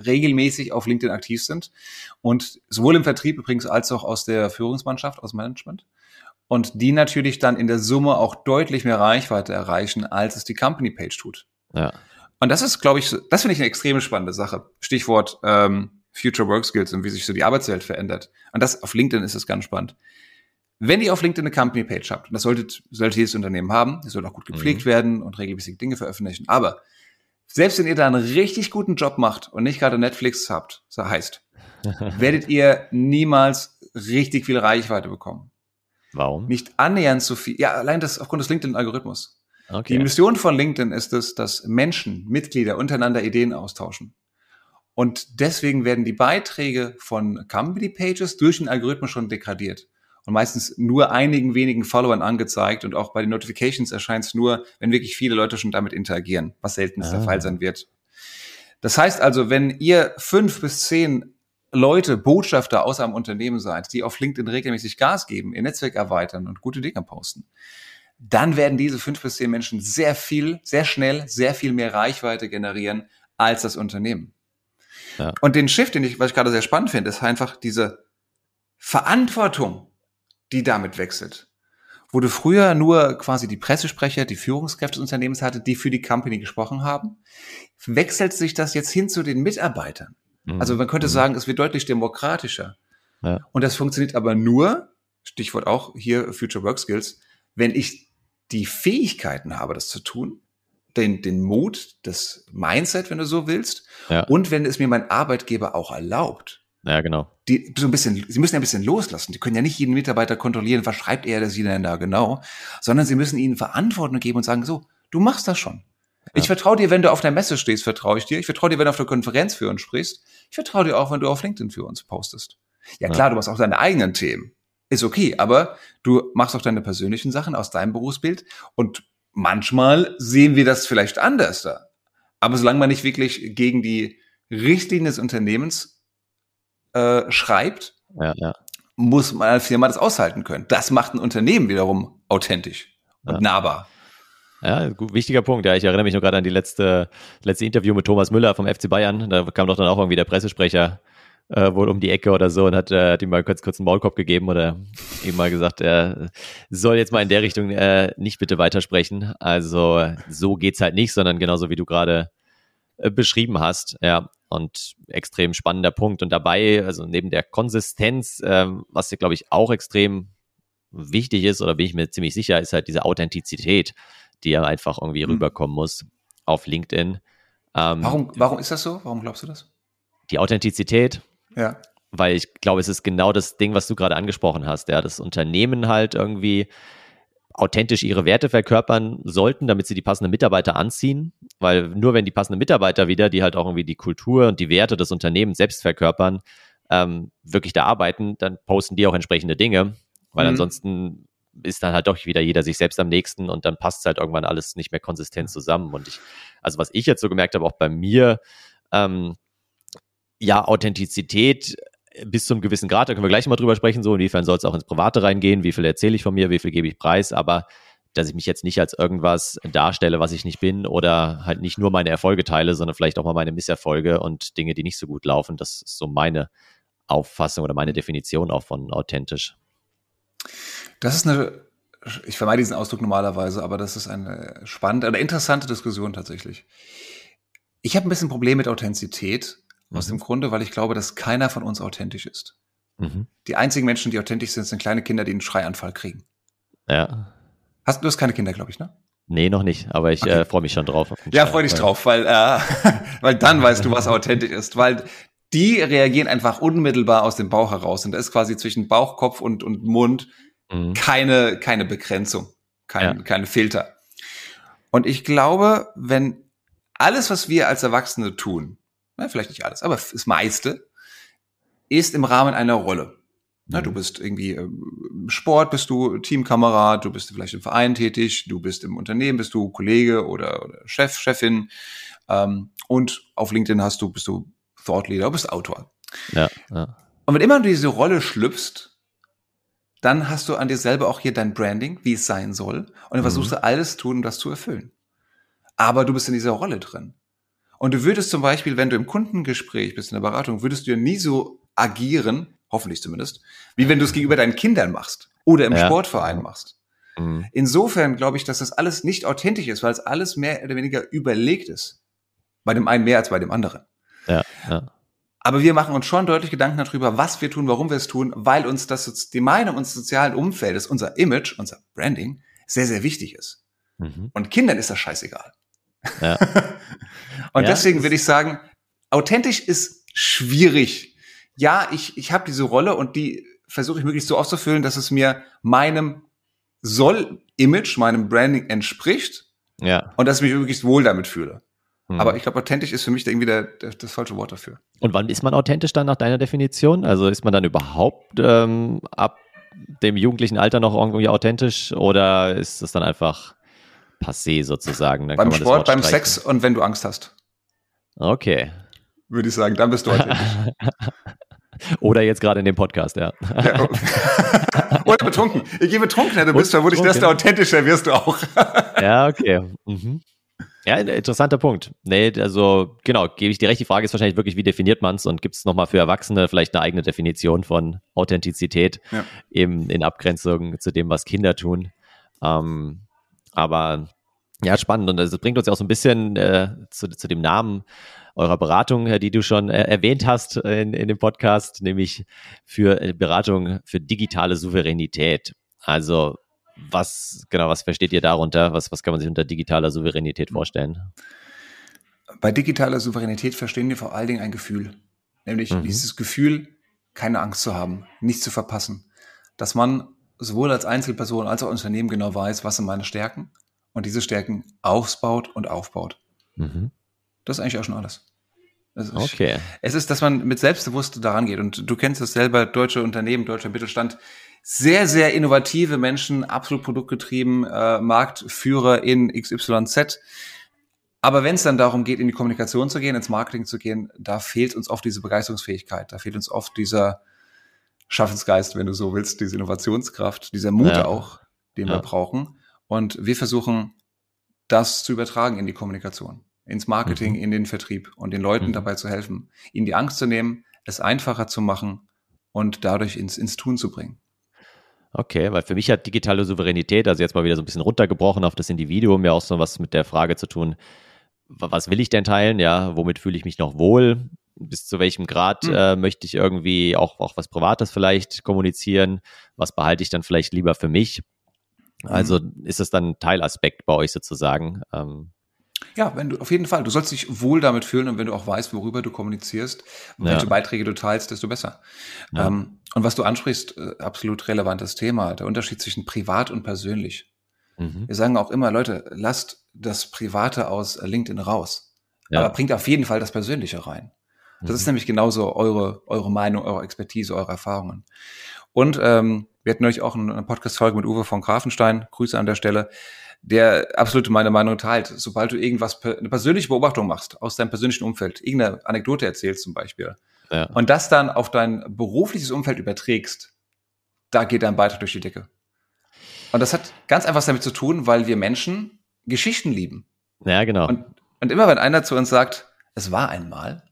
regelmäßig auf LinkedIn aktiv sind und sowohl im Vertrieb übrigens als auch aus der Führungsmannschaft, aus Management und die natürlich dann in der Summe auch deutlich mehr Reichweite erreichen, als es die Company Page tut. Ja. Und das ist, glaube ich, das finde ich eine extrem spannende Sache. Stichwort ähm, Future Work Skills und wie sich so die Arbeitswelt verändert. Und das auf LinkedIn ist es ganz spannend. Wenn ihr auf LinkedIn eine Company Page habt, und das solltet, sollte jedes Unternehmen haben, die soll auch gut gepflegt mhm. werden und regelmäßig Dinge veröffentlichen. Aber selbst wenn ihr da einen richtig guten Job macht und nicht gerade Netflix habt, so heißt, werdet ihr niemals richtig viel Reichweite bekommen. Warum? Nicht annähernd so viel. Ja, allein das aufgrund des LinkedIn-Algorithmus. Okay. Die Mission von LinkedIn ist es, dass Menschen, Mitglieder untereinander Ideen austauschen. Und deswegen werden die Beiträge von Company Pages durch den Algorithmus schon degradiert und meistens nur einigen wenigen Followern angezeigt und auch bei den Notifications erscheint es nur, wenn wirklich viele Leute schon damit interagieren, was selten ah. der Fall sein wird. Das heißt also, wenn ihr fünf bis zehn Leute, Botschafter aus einem Unternehmen seid, die auf LinkedIn regelmäßig Gas geben, ihr Netzwerk erweitern und gute Dinge posten, dann werden diese fünf bis zehn Menschen sehr viel, sehr schnell, sehr viel mehr Reichweite generieren als das Unternehmen. Ja. Und den Shift, den ich, was ich gerade sehr spannend finde, ist einfach diese Verantwortung, die damit wechselt. Wo du früher nur quasi die Pressesprecher, die Führungskräfte des Unternehmens hatte, die für die Company gesprochen haben, wechselt sich das jetzt hin zu den Mitarbeitern. Mhm. Also man könnte mhm. sagen, es wird deutlich demokratischer. Ja. Und das funktioniert aber nur, Stichwort auch hier Future Work Skills, wenn ich die Fähigkeiten habe, das zu tun, den, den Mut, das Mindset, wenn du so willst, ja. und wenn es mir mein Arbeitgeber auch erlaubt. Ja, genau. Die so ein bisschen, sie müssen ja ein bisschen loslassen. Die können ja nicht jeden Mitarbeiter kontrollieren, was schreibt er, das denn da genau, sondern sie müssen ihnen Verantwortung geben und sagen, so, du machst das schon. Ja. Ich vertraue dir, wenn du auf der Messe stehst, vertraue ich dir. Ich vertraue dir, wenn du auf der Konferenz für uns sprichst. Ich vertraue dir auch, wenn du auf LinkedIn für uns postest. Ja, klar, ja. du hast auch deine eigenen Themen ist okay, aber du machst auch deine persönlichen Sachen aus deinem Berufsbild und manchmal sehen wir das vielleicht anders da. Aber solange man nicht wirklich gegen die Richtlinien des Unternehmens äh, schreibt, ja, ja. muss man als Firma das aushalten können. Das macht ein Unternehmen wiederum authentisch und ja. nahbar. Ja, gut, wichtiger Punkt. Ja, ich erinnere mich nur gerade an die letzte, letzte Interview mit Thomas Müller vom FC Bayern. Da kam doch dann auch irgendwie der Pressesprecher äh, wohl um die Ecke oder so und hat, äh, hat ihm mal kurz, kurz einen Maulkorb gegeben oder ihm mal gesagt, er soll jetzt mal in der Richtung äh, nicht bitte weitersprechen. Also so geht's halt nicht, sondern genauso wie du gerade beschrieben hast. Ja, und extrem spannender Punkt. Und dabei, also neben der Konsistenz, äh, was ja, glaube ich, auch extrem wichtig ist, oder bin ich mir ziemlich sicher, ist halt diese Authentizität, die ja einfach irgendwie mhm. rüberkommen muss auf LinkedIn. Ähm, warum, warum ist das so? Warum glaubst du das? Die Authentizität, ja. Weil ich glaube, es ist genau das Ding, was du gerade angesprochen hast, ja, das Unternehmen halt irgendwie authentisch ihre Werte verkörpern sollten, damit sie die passenden Mitarbeiter anziehen, weil nur wenn die passenden Mitarbeiter wieder, die halt auch irgendwie die Kultur und die Werte des Unternehmens selbst verkörpern, ähm, wirklich da arbeiten, dann posten die auch entsprechende Dinge, weil mhm. ansonsten ist dann halt doch wieder jeder sich selbst am nächsten und dann passt halt irgendwann alles nicht mehr konsistent zusammen. Und ich, also was ich jetzt so gemerkt habe, auch bei mir, ähm, ja, Authentizität bis zu einem gewissen Grad, da können wir gleich mal drüber sprechen, so inwiefern soll es auch ins Private reingehen, wie viel erzähle ich von mir, wie viel gebe ich preis, aber dass ich mich jetzt nicht als irgendwas darstelle, was ich nicht bin oder halt nicht nur meine Erfolge teile, sondern vielleicht auch mal meine Misserfolge und Dinge, die nicht so gut laufen. Das ist so meine Auffassung oder meine Definition auch von authentisch. Das ist eine, ich vermeide diesen Ausdruck normalerweise, aber das ist eine spannende, eine interessante Diskussion tatsächlich. Ich habe ein bisschen Problem mit Authentizität. Aus dem Grunde, weil ich glaube, dass keiner von uns authentisch ist. Mhm. Die einzigen Menschen, die authentisch sind, sind kleine Kinder, die einen Schreianfall kriegen. Ja. Hast, du hast keine Kinder, glaube ich, ne? Nee, noch nicht, aber ich okay. äh, freue mich schon drauf. Ja, freue dich drauf, weil, äh, weil dann weißt du, was authentisch ist, weil die reagieren einfach unmittelbar aus dem Bauch heraus und da ist quasi zwischen Bauch, Kopf und, und Mund mhm. keine, keine Begrenzung, kein, ja. keine Filter. Und ich glaube, wenn alles, was wir als Erwachsene tun, na, vielleicht nicht alles, aber das meiste, ist im Rahmen einer Rolle. Na, du mhm. bist irgendwie im Sport, bist du Teamkamerad, du bist vielleicht im Verein tätig, du bist im Unternehmen, bist du Kollege oder, oder Chef, Chefin. Ähm, und auf LinkedIn hast du, bist du Thought Leader, bist Autor. Ja, ja. Und wenn immer du diese Rolle schlüpfst, dann hast du an dir selber auch hier dein Branding, wie es sein soll. Und dann versuchst mhm. du alles tun, um das zu erfüllen. Aber du bist in dieser Rolle drin. Und du würdest zum Beispiel, wenn du im Kundengespräch bist, in der Beratung, würdest du ja nie so agieren, hoffentlich zumindest, wie wenn du es gegenüber deinen Kindern machst oder im ja. Sportverein machst. Mhm. Insofern glaube ich, dass das alles nicht authentisch ist, weil es alles mehr oder weniger überlegt ist. Bei dem einen mehr als bei dem anderen. Ja, ja. Aber wir machen uns schon deutlich Gedanken darüber, was wir tun, warum wir es tun, weil uns das, die Meinung unseres sozialen Umfeldes, unser Image, unser Branding sehr, sehr wichtig ist. Mhm. Und Kindern ist das scheißegal. Ja. und ja, deswegen würde ich sagen, authentisch ist schwierig. Ja, ich, ich habe diese Rolle und die versuche ich möglichst so auszufüllen, dass es mir meinem Soll-Image, meinem Branding entspricht. Ja. Und dass ich mich möglichst wohl damit fühle. Hm. Aber ich glaube, authentisch ist für mich irgendwie der, der, das falsche Wort dafür. Und wann ist man authentisch dann nach deiner Definition? Also ist man dann überhaupt ähm, ab dem jugendlichen Alter noch irgendwie authentisch oder ist das dann einfach passé sozusagen? Dann beim Sport, beim Sex und wenn du Angst hast. Okay. Würde ich sagen, dann bist du authentisch. Oder jetzt gerade in dem Podcast, ja. ja. Oder betrunken. Je betrunkener du bist, vermutlich desto authentischer wirst du auch. ja, okay. Mhm. Ja, interessanter Punkt. Nee, also genau, gebe ich dir recht. Die Frage ist wahrscheinlich wirklich, wie definiert man es und gibt es nochmal für Erwachsene vielleicht eine eigene Definition von Authentizität, ja. eben in Abgrenzung zu dem, was Kinder tun. Ähm, aber ja, spannend und das bringt uns ja auch so ein bisschen äh, zu, zu dem Namen eurer Beratung, die du schon äh, erwähnt hast in, in dem Podcast, nämlich für äh, Beratung für digitale Souveränität. Also was, genau, was versteht ihr darunter? Was, was kann man sich unter digitaler Souveränität vorstellen? Bei digitaler Souveränität verstehen wir vor allen Dingen ein Gefühl. Nämlich mhm. dieses Gefühl, keine Angst zu haben, nichts zu verpassen. Dass man sowohl als Einzelperson als auch Unternehmen genau weiß, was sind meine Stärken und diese Stärken ausbaut und aufbaut. Mhm. Das ist eigentlich auch schon alles. Also okay. es ist, dass man mit Selbstbewusst daran geht. Und du kennst es selber, deutsche Unternehmen, deutscher Mittelstand, sehr, sehr innovative Menschen, absolut produktgetrieben, äh, Marktführer in XYZ. Aber wenn es dann darum geht, in die Kommunikation zu gehen, ins Marketing zu gehen, da fehlt uns oft diese Begeisterungsfähigkeit, da fehlt uns oft dieser Schaffensgeist, wenn du so willst, diese Innovationskraft, dieser Mut ja. auch, den ja. wir brauchen. Und wir versuchen, das zu übertragen in die Kommunikation, ins Marketing, mhm. in den Vertrieb und den Leuten mhm. dabei zu helfen, ihnen die Angst zu nehmen, es einfacher zu machen und dadurch ins, ins Tun zu bringen. Okay, weil für mich hat digitale Souveränität, also jetzt mal wieder so ein bisschen runtergebrochen auf das Individuum, ja auch so was mit der Frage zu tun, was will ich denn teilen? Ja, womit fühle ich mich noch wohl? Bis zu welchem Grad mhm. äh, möchte ich irgendwie auch, auch was Privates vielleicht kommunizieren? Was behalte ich dann vielleicht lieber für mich? Also mhm. ist das dann ein Teilaspekt bei euch sozusagen? Ähm, ja, wenn du auf jeden Fall. Du sollst dich wohl damit fühlen und wenn du auch weißt, worüber du kommunizierst, ja. welche Beiträge du teilst, desto besser. Ja. Ähm, und was du ansprichst, äh, absolut relevantes Thema, der Unterschied zwischen privat und persönlich. Mhm. Wir sagen auch immer, Leute, lasst das Private aus LinkedIn raus. Ja. Aber bringt auf jeden Fall das Persönliche rein. Das mhm. ist nämlich genauso eure, eure Meinung, eure Expertise, eure Erfahrungen. Und ähm, wir hatten neulich auch eine Podcast-Folge mit Uwe von Grafenstein, Grüße an der Stelle, der absolut meine Meinung teilt. Sobald du irgendwas, eine persönliche Beobachtung machst aus deinem persönlichen Umfeld, irgendeine Anekdote erzählst zum Beispiel, ja. und das dann auf dein berufliches Umfeld überträgst, da geht dein Beitrag durch die Decke. Und das hat ganz einfach damit zu tun, weil wir Menschen Geschichten lieben. Ja, genau. Und, und immer wenn einer zu uns sagt, es war einmal,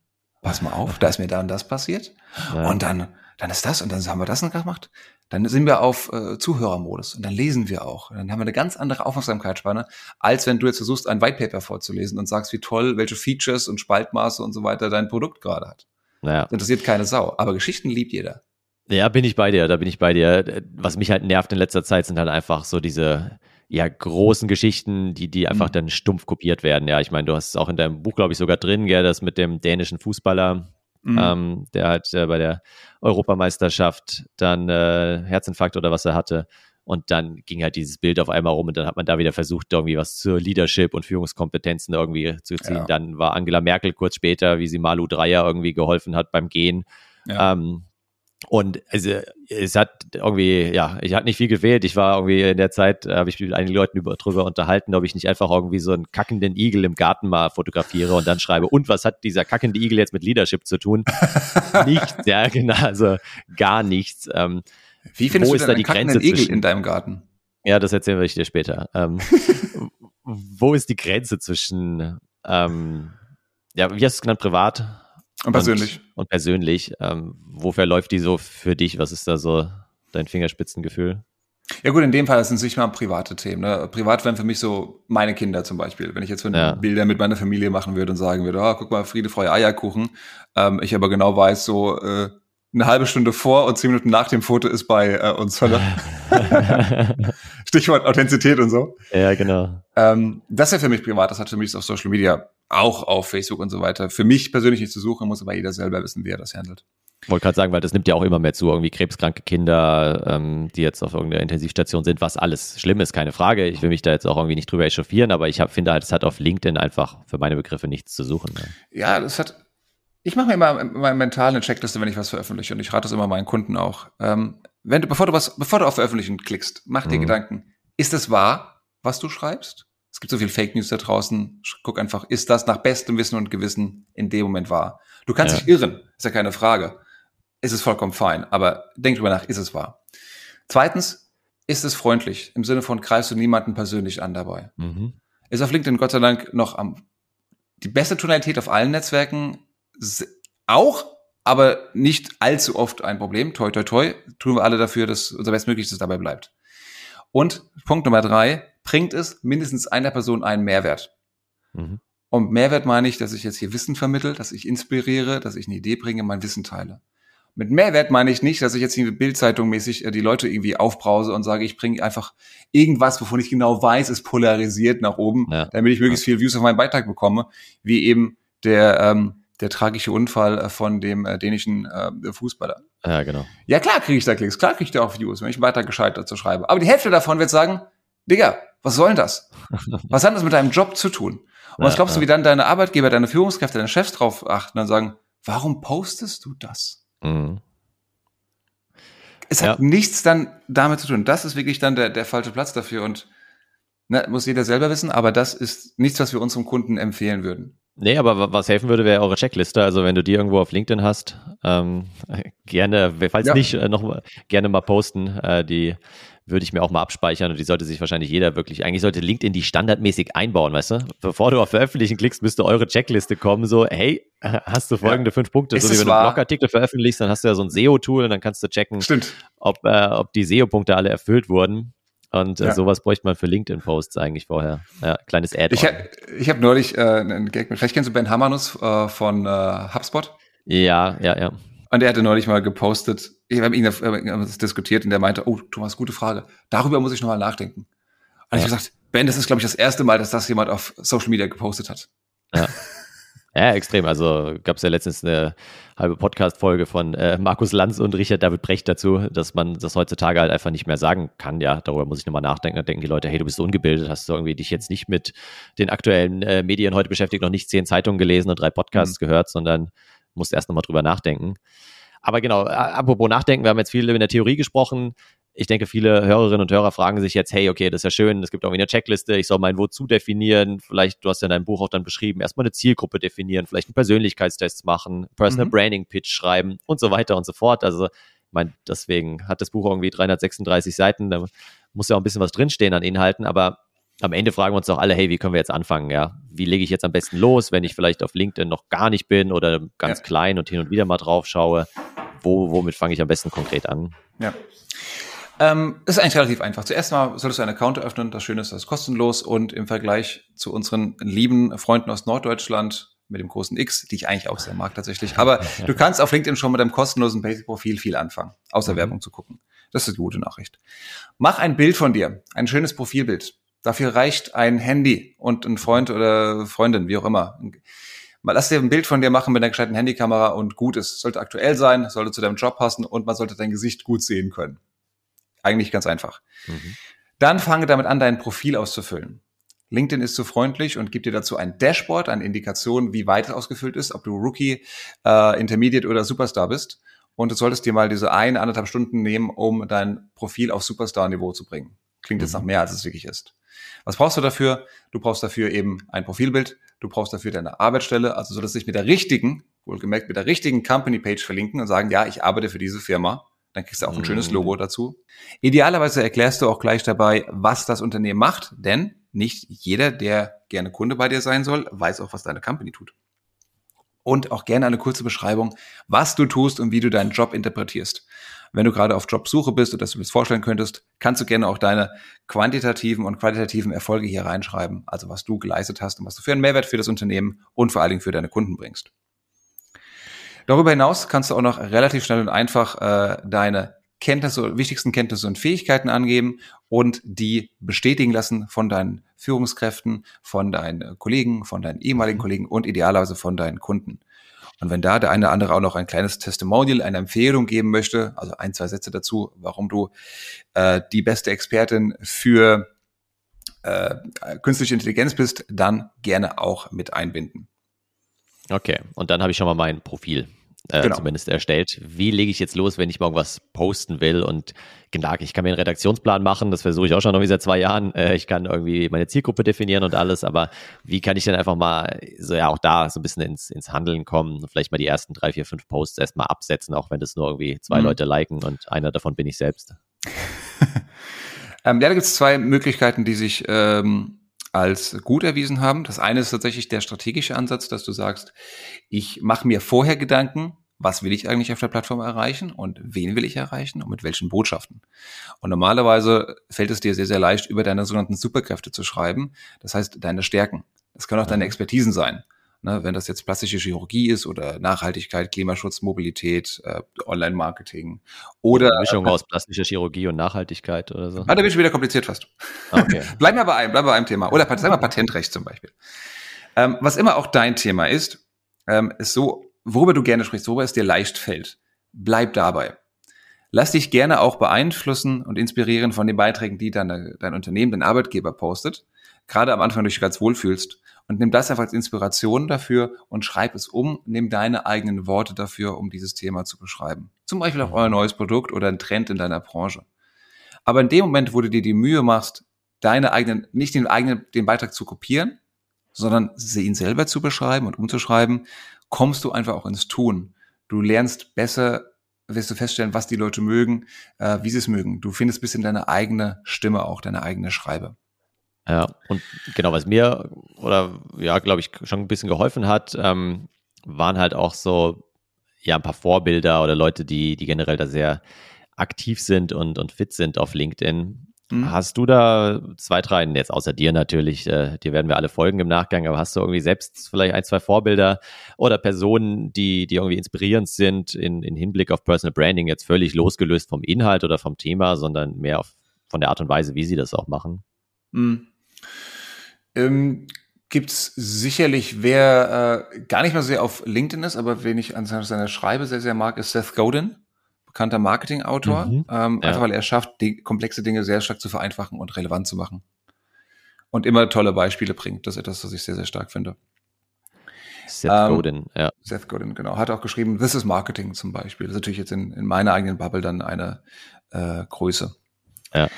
pass mal auf, da ist mir da und das passiert. Ja. Und dann, dann ist das und dann haben wir das gemacht. Dann sind wir auf äh, Zuhörermodus und dann lesen wir auch. Und dann haben wir eine ganz andere Aufmerksamkeitsspanne, als wenn du jetzt versuchst, ein White Paper vorzulesen und sagst, wie toll, welche Features und Spaltmaße und so weiter dein Produkt gerade hat. Ja. Das interessiert keine Sau. Aber Geschichten liebt jeder. Ja, bin ich bei dir, da bin ich bei dir. Was mich halt nervt in letzter Zeit sind halt einfach so diese ja, großen Geschichten, die, die einfach mhm. dann stumpf kopiert werden. Ja, ich meine, du hast es auch in deinem Buch, glaube ich, sogar drin, gell, das mit dem dänischen Fußballer, mhm. ähm, der halt äh, bei der Europameisterschaft dann äh, Herzinfarkt oder was er hatte. Und dann ging halt dieses Bild auf einmal rum und dann hat man da wieder versucht, irgendwie was zur Leadership und Führungskompetenzen irgendwie zu ziehen. Ja. Dann war Angela Merkel kurz später, wie sie Malu Dreyer irgendwie geholfen hat beim Gehen. Ja. Ähm, und also, es hat irgendwie, ja, ich hatte nicht viel gewählt. Ich war irgendwie in der Zeit, äh, habe ich mich mit einigen Leuten über, drüber unterhalten, ob ich nicht einfach irgendwie so einen kackenden Igel im Garten mal fotografiere und dann schreibe, und was hat dieser kackende Igel jetzt mit Leadership zu tun? nichts, ja, genau, also gar nichts. Ähm, Wie findest wo du ist da die Grenze Igel zwischen, in deinem Garten? Ja, das erzählen wir dir später. Ähm, wo ist die Grenze zwischen, ähm, ja, wie hast du es genannt, privat? Und persönlich. Und, und persönlich. Ähm, wofür läuft die so für dich? Was ist da so dein Fingerspitzengefühl? Ja gut, in dem Fall sind es nicht mal private Themen. Ne? Privat wären für mich so meine Kinder zum Beispiel. Wenn ich jetzt so ja. Bilder mit meiner Familie machen würde und sagen würde, oh, guck mal, Friede, Freude, Eierkuchen. Ähm, ich aber genau weiß, so äh, eine halbe Stunde vor und zehn Minuten nach dem Foto ist bei äh, uns Hölle. Stichwort Authentizität und so. Ja, genau. Ähm, das ist ja für mich privat, das hat für mich auf Social Media auch auf Facebook und so weiter. Für mich persönlich nicht zu suchen, muss aber jeder selber wissen, wie er das handelt. Ich wollte gerade sagen, weil das nimmt ja auch immer mehr zu, irgendwie krebskranke Kinder, ähm, die jetzt auf irgendeiner Intensivstation sind, was alles schlimm ist, keine Frage. Ich will mich da jetzt auch irgendwie nicht drüber echauffieren, aber ich hab, finde halt, es hat auf LinkedIn einfach für meine Begriffe nichts zu suchen. Ne? Ja, das hat, ich mache mir immer meine mentale Checkliste, wenn ich was veröffentliche und ich rate das immer meinen Kunden auch. Ähm, wenn du, bevor du was, bevor du auf Veröffentlichen klickst, mach dir mhm. Gedanken, ist es wahr, was du schreibst? Gibt so viel Fake News da draußen. Guck einfach, ist das nach bestem Wissen und Gewissen in dem Moment wahr? Du kannst ja. dich irren, ist ja keine Frage. Es ist vollkommen fein, aber denk drüber nach, ist es wahr? Zweitens, ist es freundlich? Im Sinne von, greifst du niemanden persönlich an dabei? Mhm. Ist auf LinkedIn Gott sei Dank noch am, die beste Tonalität auf allen Netzwerken auch, aber nicht allzu oft ein Problem. Toi, toi, toi. Tun wir alle dafür, dass unser Bestmöglichstes dabei bleibt. Und Punkt Nummer drei, bringt es mindestens einer Person einen Mehrwert. Mhm. Und Mehrwert meine ich, dass ich jetzt hier Wissen vermittle, dass ich inspiriere, dass ich eine Idee bringe, mein Wissen teile. Mit Mehrwert meine ich nicht, dass ich jetzt irgendwie Bildzeitung mäßig äh, die Leute irgendwie aufbrause und sage, ich bringe einfach irgendwas, wovon ich genau weiß, ist polarisiert nach oben, ja. damit ich möglichst viel Views auf meinen Beitrag bekomme, wie eben der ähm, der tragische Unfall äh, von dem äh, dänischen äh, Fußballer. Ja, genau. Ja, klar kriege ich da Klicks, klar kriege ich da auch Views, wenn ich einen Beitrag gescheit dazu schreibe. Aber die Hälfte davon wird sagen, Digga, was soll denn das? Was hat das mit deinem Job zu tun? Und was glaubst du, wie dann deine Arbeitgeber, deine Führungskräfte, deine Chefs drauf achten und sagen, warum postest du das? Mhm. Es hat ja. nichts dann damit zu tun. Das ist wirklich dann der, der falsche Platz dafür und ne, muss jeder selber wissen, aber das ist nichts, was wir unserem Kunden empfehlen würden. Nee, aber was helfen würde, wäre eure Checkliste. Also wenn du die irgendwo auf LinkedIn hast, ähm, gerne, falls ja. nicht, äh, noch gerne mal posten. Äh, die würde ich mir auch mal abspeichern und die sollte sich wahrscheinlich jeder wirklich, eigentlich sollte LinkedIn die standardmäßig einbauen, weißt du? Bevor du auf Veröffentlichen klickst, müsste eure Checkliste kommen, so, hey, hast du folgende ja. fünf Punkte, Ist so wie wenn du einen Blogartikel veröffentlichst, dann hast du ja so ein SEO-Tool und dann kannst du checken, ob, äh, ob die SEO-Punkte alle erfüllt wurden. Und äh, ja. sowas bräuchte man für LinkedIn-Posts eigentlich vorher. Ja, kleines Add-on. Ich, ich habe neulich äh, einen Gag mit, vielleicht kennst du Ben Hamanus äh, von äh, HubSpot? Ja, ja, ja. Und der hatte neulich mal gepostet, ich habe ihn das diskutiert und der meinte, oh, Thomas, gute Frage. Darüber muss ich nochmal nachdenken. Und ja. ich habe gesagt, Ben, das ist, glaube ich, das erste Mal, dass das jemand auf Social Media gepostet hat. Ja. Ja, extrem. Also gab es ja letztens eine halbe Podcast-Folge von äh, Markus Lanz und Richard David Brecht dazu, dass man das heutzutage halt einfach nicht mehr sagen kann. Ja, darüber muss ich nochmal nachdenken. Da denken die Leute, hey, du bist so ungebildet, hast du irgendwie dich jetzt nicht mit den aktuellen äh, Medien heute beschäftigt, noch nicht zehn Zeitungen gelesen und drei Podcasts mhm. gehört, sondern musst erst nochmal drüber nachdenken. Aber genau, apropos nachdenken, wir haben jetzt viel in der Theorie gesprochen ich denke, viele Hörerinnen und Hörer fragen sich jetzt, hey, okay, das ist ja schön, es gibt auch eine Checkliste, ich soll mein Wozu definieren, vielleicht, du hast ja in deinem Buch auch dann beschrieben, erstmal eine Zielgruppe definieren, vielleicht einen Persönlichkeitstest machen, Personal mhm. Branding Pitch schreiben und so weiter und so fort. Also, ich meine, deswegen hat das Buch irgendwie 336 Seiten, da muss ja auch ein bisschen was drinstehen an Inhalten, aber am Ende fragen wir uns doch alle, hey, wie können wir jetzt anfangen, ja? Wie lege ich jetzt am besten los, wenn ich vielleicht auf LinkedIn noch gar nicht bin oder ganz ja. klein und hin und wieder mal drauf schaue? Wo, womit fange ich am besten konkret an? Ja. Ähm, ist eigentlich relativ einfach. Zuerst mal solltest du einen Account eröffnen. Das Schöne ist, das ist kostenlos und im Vergleich zu unseren lieben Freunden aus Norddeutschland mit dem großen X, die ich eigentlich auch sehr mag tatsächlich. Aber du kannst auf LinkedIn schon mit einem kostenlosen Basic-Profil viel anfangen, außer mhm. Werbung zu gucken. Das ist die gute Nachricht. Mach ein Bild von dir, ein schönes Profilbild. Dafür reicht ein Handy und ein Freund oder Freundin, wie auch immer. Mal lass dir ein Bild von dir machen mit einer gescheiten Handykamera und gut ist. Sollte aktuell sein, sollte zu deinem Job passen und man sollte dein Gesicht gut sehen können. Eigentlich ganz einfach. Mhm. Dann fange damit an, dein Profil auszufüllen. LinkedIn ist so freundlich und gibt dir dazu ein Dashboard, eine Indikation, wie weit es ausgefüllt ist, ob du Rookie, äh, Intermediate oder Superstar bist. Und du solltest dir mal diese ein, anderthalb Stunden nehmen, um dein Profil auf Superstar-Niveau zu bringen. Klingt jetzt mhm. nach mehr, als es wirklich ist. Was brauchst du dafür? Du brauchst dafür eben ein Profilbild, du brauchst dafür deine Arbeitsstelle, also solltest dich mit der richtigen, wohlgemerkt mit der richtigen Company-Page verlinken und sagen, ja, ich arbeite für diese Firma dann kriegst du auch ein schönes Logo mhm. dazu. Idealerweise erklärst du auch gleich dabei, was das Unternehmen macht, denn nicht jeder, der gerne Kunde bei dir sein soll, weiß auch, was deine Company tut. Und auch gerne eine kurze Beschreibung, was du tust und wie du deinen Job interpretierst. Wenn du gerade auf Jobsuche bist oder dass du das vorstellen könntest, kannst du gerne auch deine quantitativen und qualitativen Erfolge hier reinschreiben. Also was du geleistet hast und was du für einen Mehrwert für das Unternehmen und vor allen Dingen für deine Kunden bringst. Darüber hinaus kannst du auch noch relativ schnell und einfach äh, deine Kenntnisse, wichtigsten Kenntnisse und Fähigkeiten angeben und die bestätigen lassen von deinen Führungskräften, von deinen Kollegen, von deinen ehemaligen mhm. Kollegen und idealerweise von deinen Kunden. Und wenn da der eine oder andere auch noch ein kleines Testimonial, eine Empfehlung geben möchte, also ein, zwei Sätze dazu, warum du äh, die beste Expertin für äh, künstliche Intelligenz bist, dann gerne auch mit einbinden. Okay, und dann habe ich schon mal mein Profil äh, genau. zumindest erstellt. Wie lege ich jetzt los, wenn ich mal irgendwas posten will? Und genau, ich kann mir einen Redaktionsplan machen, das versuche ich auch schon irgendwie seit zwei Jahren. Äh, ich kann irgendwie meine Zielgruppe definieren und alles, aber wie kann ich denn einfach mal so ja auch da so ein bisschen ins, ins Handeln kommen und vielleicht mal die ersten drei, vier, fünf Posts erstmal absetzen, auch wenn das nur irgendwie zwei mhm. Leute liken und einer davon bin ich selbst. ähm, ja, da gibt es zwei Möglichkeiten, die sich ähm als gut erwiesen haben. Das eine ist tatsächlich der strategische Ansatz, dass du sagst, ich mache mir vorher Gedanken, was will ich eigentlich auf der Plattform erreichen und wen will ich erreichen und mit welchen Botschaften. Und normalerweise fällt es dir sehr, sehr leicht, über deine sogenannten Superkräfte zu schreiben. Das heißt, deine Stärken. Das können auch deine mhm. Expertisen sein. Ne, wenn das jetzt plastische Chirurgie ist oder Nachhaltigkeit, Klimaschutz, Mobilität, äh, Online-Marketing oder Eine Mischung äh, aus plastischer Chirurgie und Nachhaltigkeit oder so. Ah, da wird schon wieder kompliziert fast. Okay. bleiben wir bei einem, bleiben wir bei einem Thema. Oder sagen wir Patentrecht zum Beispiel. Ähm, was immer auch dein Thema ist, ähm, ist so, worüber du gerne sprichst, worüber es dir leicht fällt. Bleib dabei. Lass dich gerne auch beeinflussen und inspirieren von den Beiträgen, die deine, dein Unternehmen, dein Arbeitgeber postet. Gerade am Anfang, du dich ganz wohlfühlst und nimm das einfach als Inspiration dafür und schreib es um, nimm deine eigenen Worte dafür, um dieses Thema zu beschreiben. Zum Beispiel auch euer neues Produkt oder ein Trend in deiner Branche. Aber in dem Moment, wo du dir die Mühe machst, deine eigenen, nicht den eigenen, den Beitrag zu kopieren, sondern ihn selber zu beschreiben und umzuschreiben, kommst du einfach auch ins Tun. Du lernst besser, wirst du feststellen, was die Leute mögen, äh, wie sie es mögen. Du findest bis in deine eigene Stimme auch, deine eigene Schreibe. Ja, und genau, was mir oder ja, glaube ich, schon ein bisschen geholfen hat, ähm, waren halt auch so, ja, ein paar Vorbilder oder Leute, die, die generell da sehr aktiv sind und, und fit sind auf LinkedIn. Mhm. Hast du da zwei, drei, jetzt außer dir natürlich, äh, dir werden wir alle folgen im Nachgang, aber hast du irgendwie selbst vielleicht ein, zwei Vorbilder oder Personen, die, die irgendwie inspirierend sind in, in Hinblick auf Personal Branding, jetzt völlig losgelöst vom Inhalt oder vom Thema, sondern mehr auf, von der Art und Weise, wie sie das auch machen? Mhm. Ähm, Gibt es sicherlich, wer äh, gar nicht mehr sehr auf LinkedIn ist, aber wen ich an seiner Schreibe sehr, sehr mag, ist Seth Godin, bekannter Marketingautor. Mhm, ähm, ja. Einfach weil er schafft, die, komplexe Dinge sehr stark zu vereinfachen und relevant zu machen. Und immer tolle Beispiele bringt. Das ist etwas, was ich sehr, sehr stark finde. Seth ähm, Godin, ja. Seth Godin, genau. Hat auch geschrieben, This is Marketing zum Beispiel. Das ist natürlich jetzt in, in meiner eigenen Bubble dann eine äh, Größe. Ja.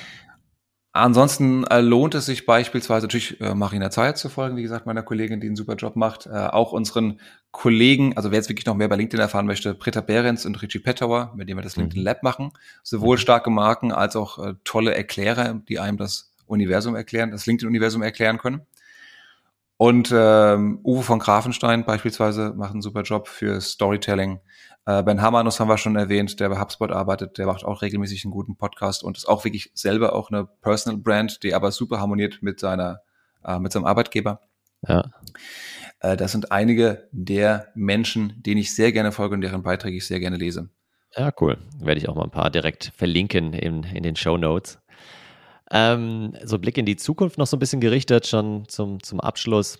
Ansonsten äh, lohnt es sich beispielsweise natürlich äh, Marina Zeit zu folgen, wie gesagt, meiner Kollegin, die einen super Job macht. Äh, auch unseren Kollegen, also wer jetzt wirklich noch mehr bei LinkedIn erfahren möchte, Britta Behrens und Richie Pettauer, mit denen wir das mhm. LinkedIn Lab machen. Sowohl starke Marken als auch äh, tolle Erklärer, die einem das Universum erklären, das LinkedIn-Universum erklären können. Und ähm, Uwe von Grafenstein beispielsweise macht einen super Job für Storytelling. Äh, ben Hamanus haben wir schon erwähnt, der bei HubSpot arbeitet, der macht auch regelmäßig einen guten Podcast und ist auch wirklich selber auch eine Personal Brand, die aber super harmoniert mit seiner, äh, mit seinem Arbeitgeber. Ja. Äh, das sind einige der Menschen, denen ich sehr gerne folge und deren Beiträge ich sehr gerne lese. Ja, cool. Werde ich auch mal ein paar direkt verlinken in, in den Show Notes. Ähm, so Blick in die Zukunft noch so ein bisschen gerichtet, schon zum, zum Abschluss.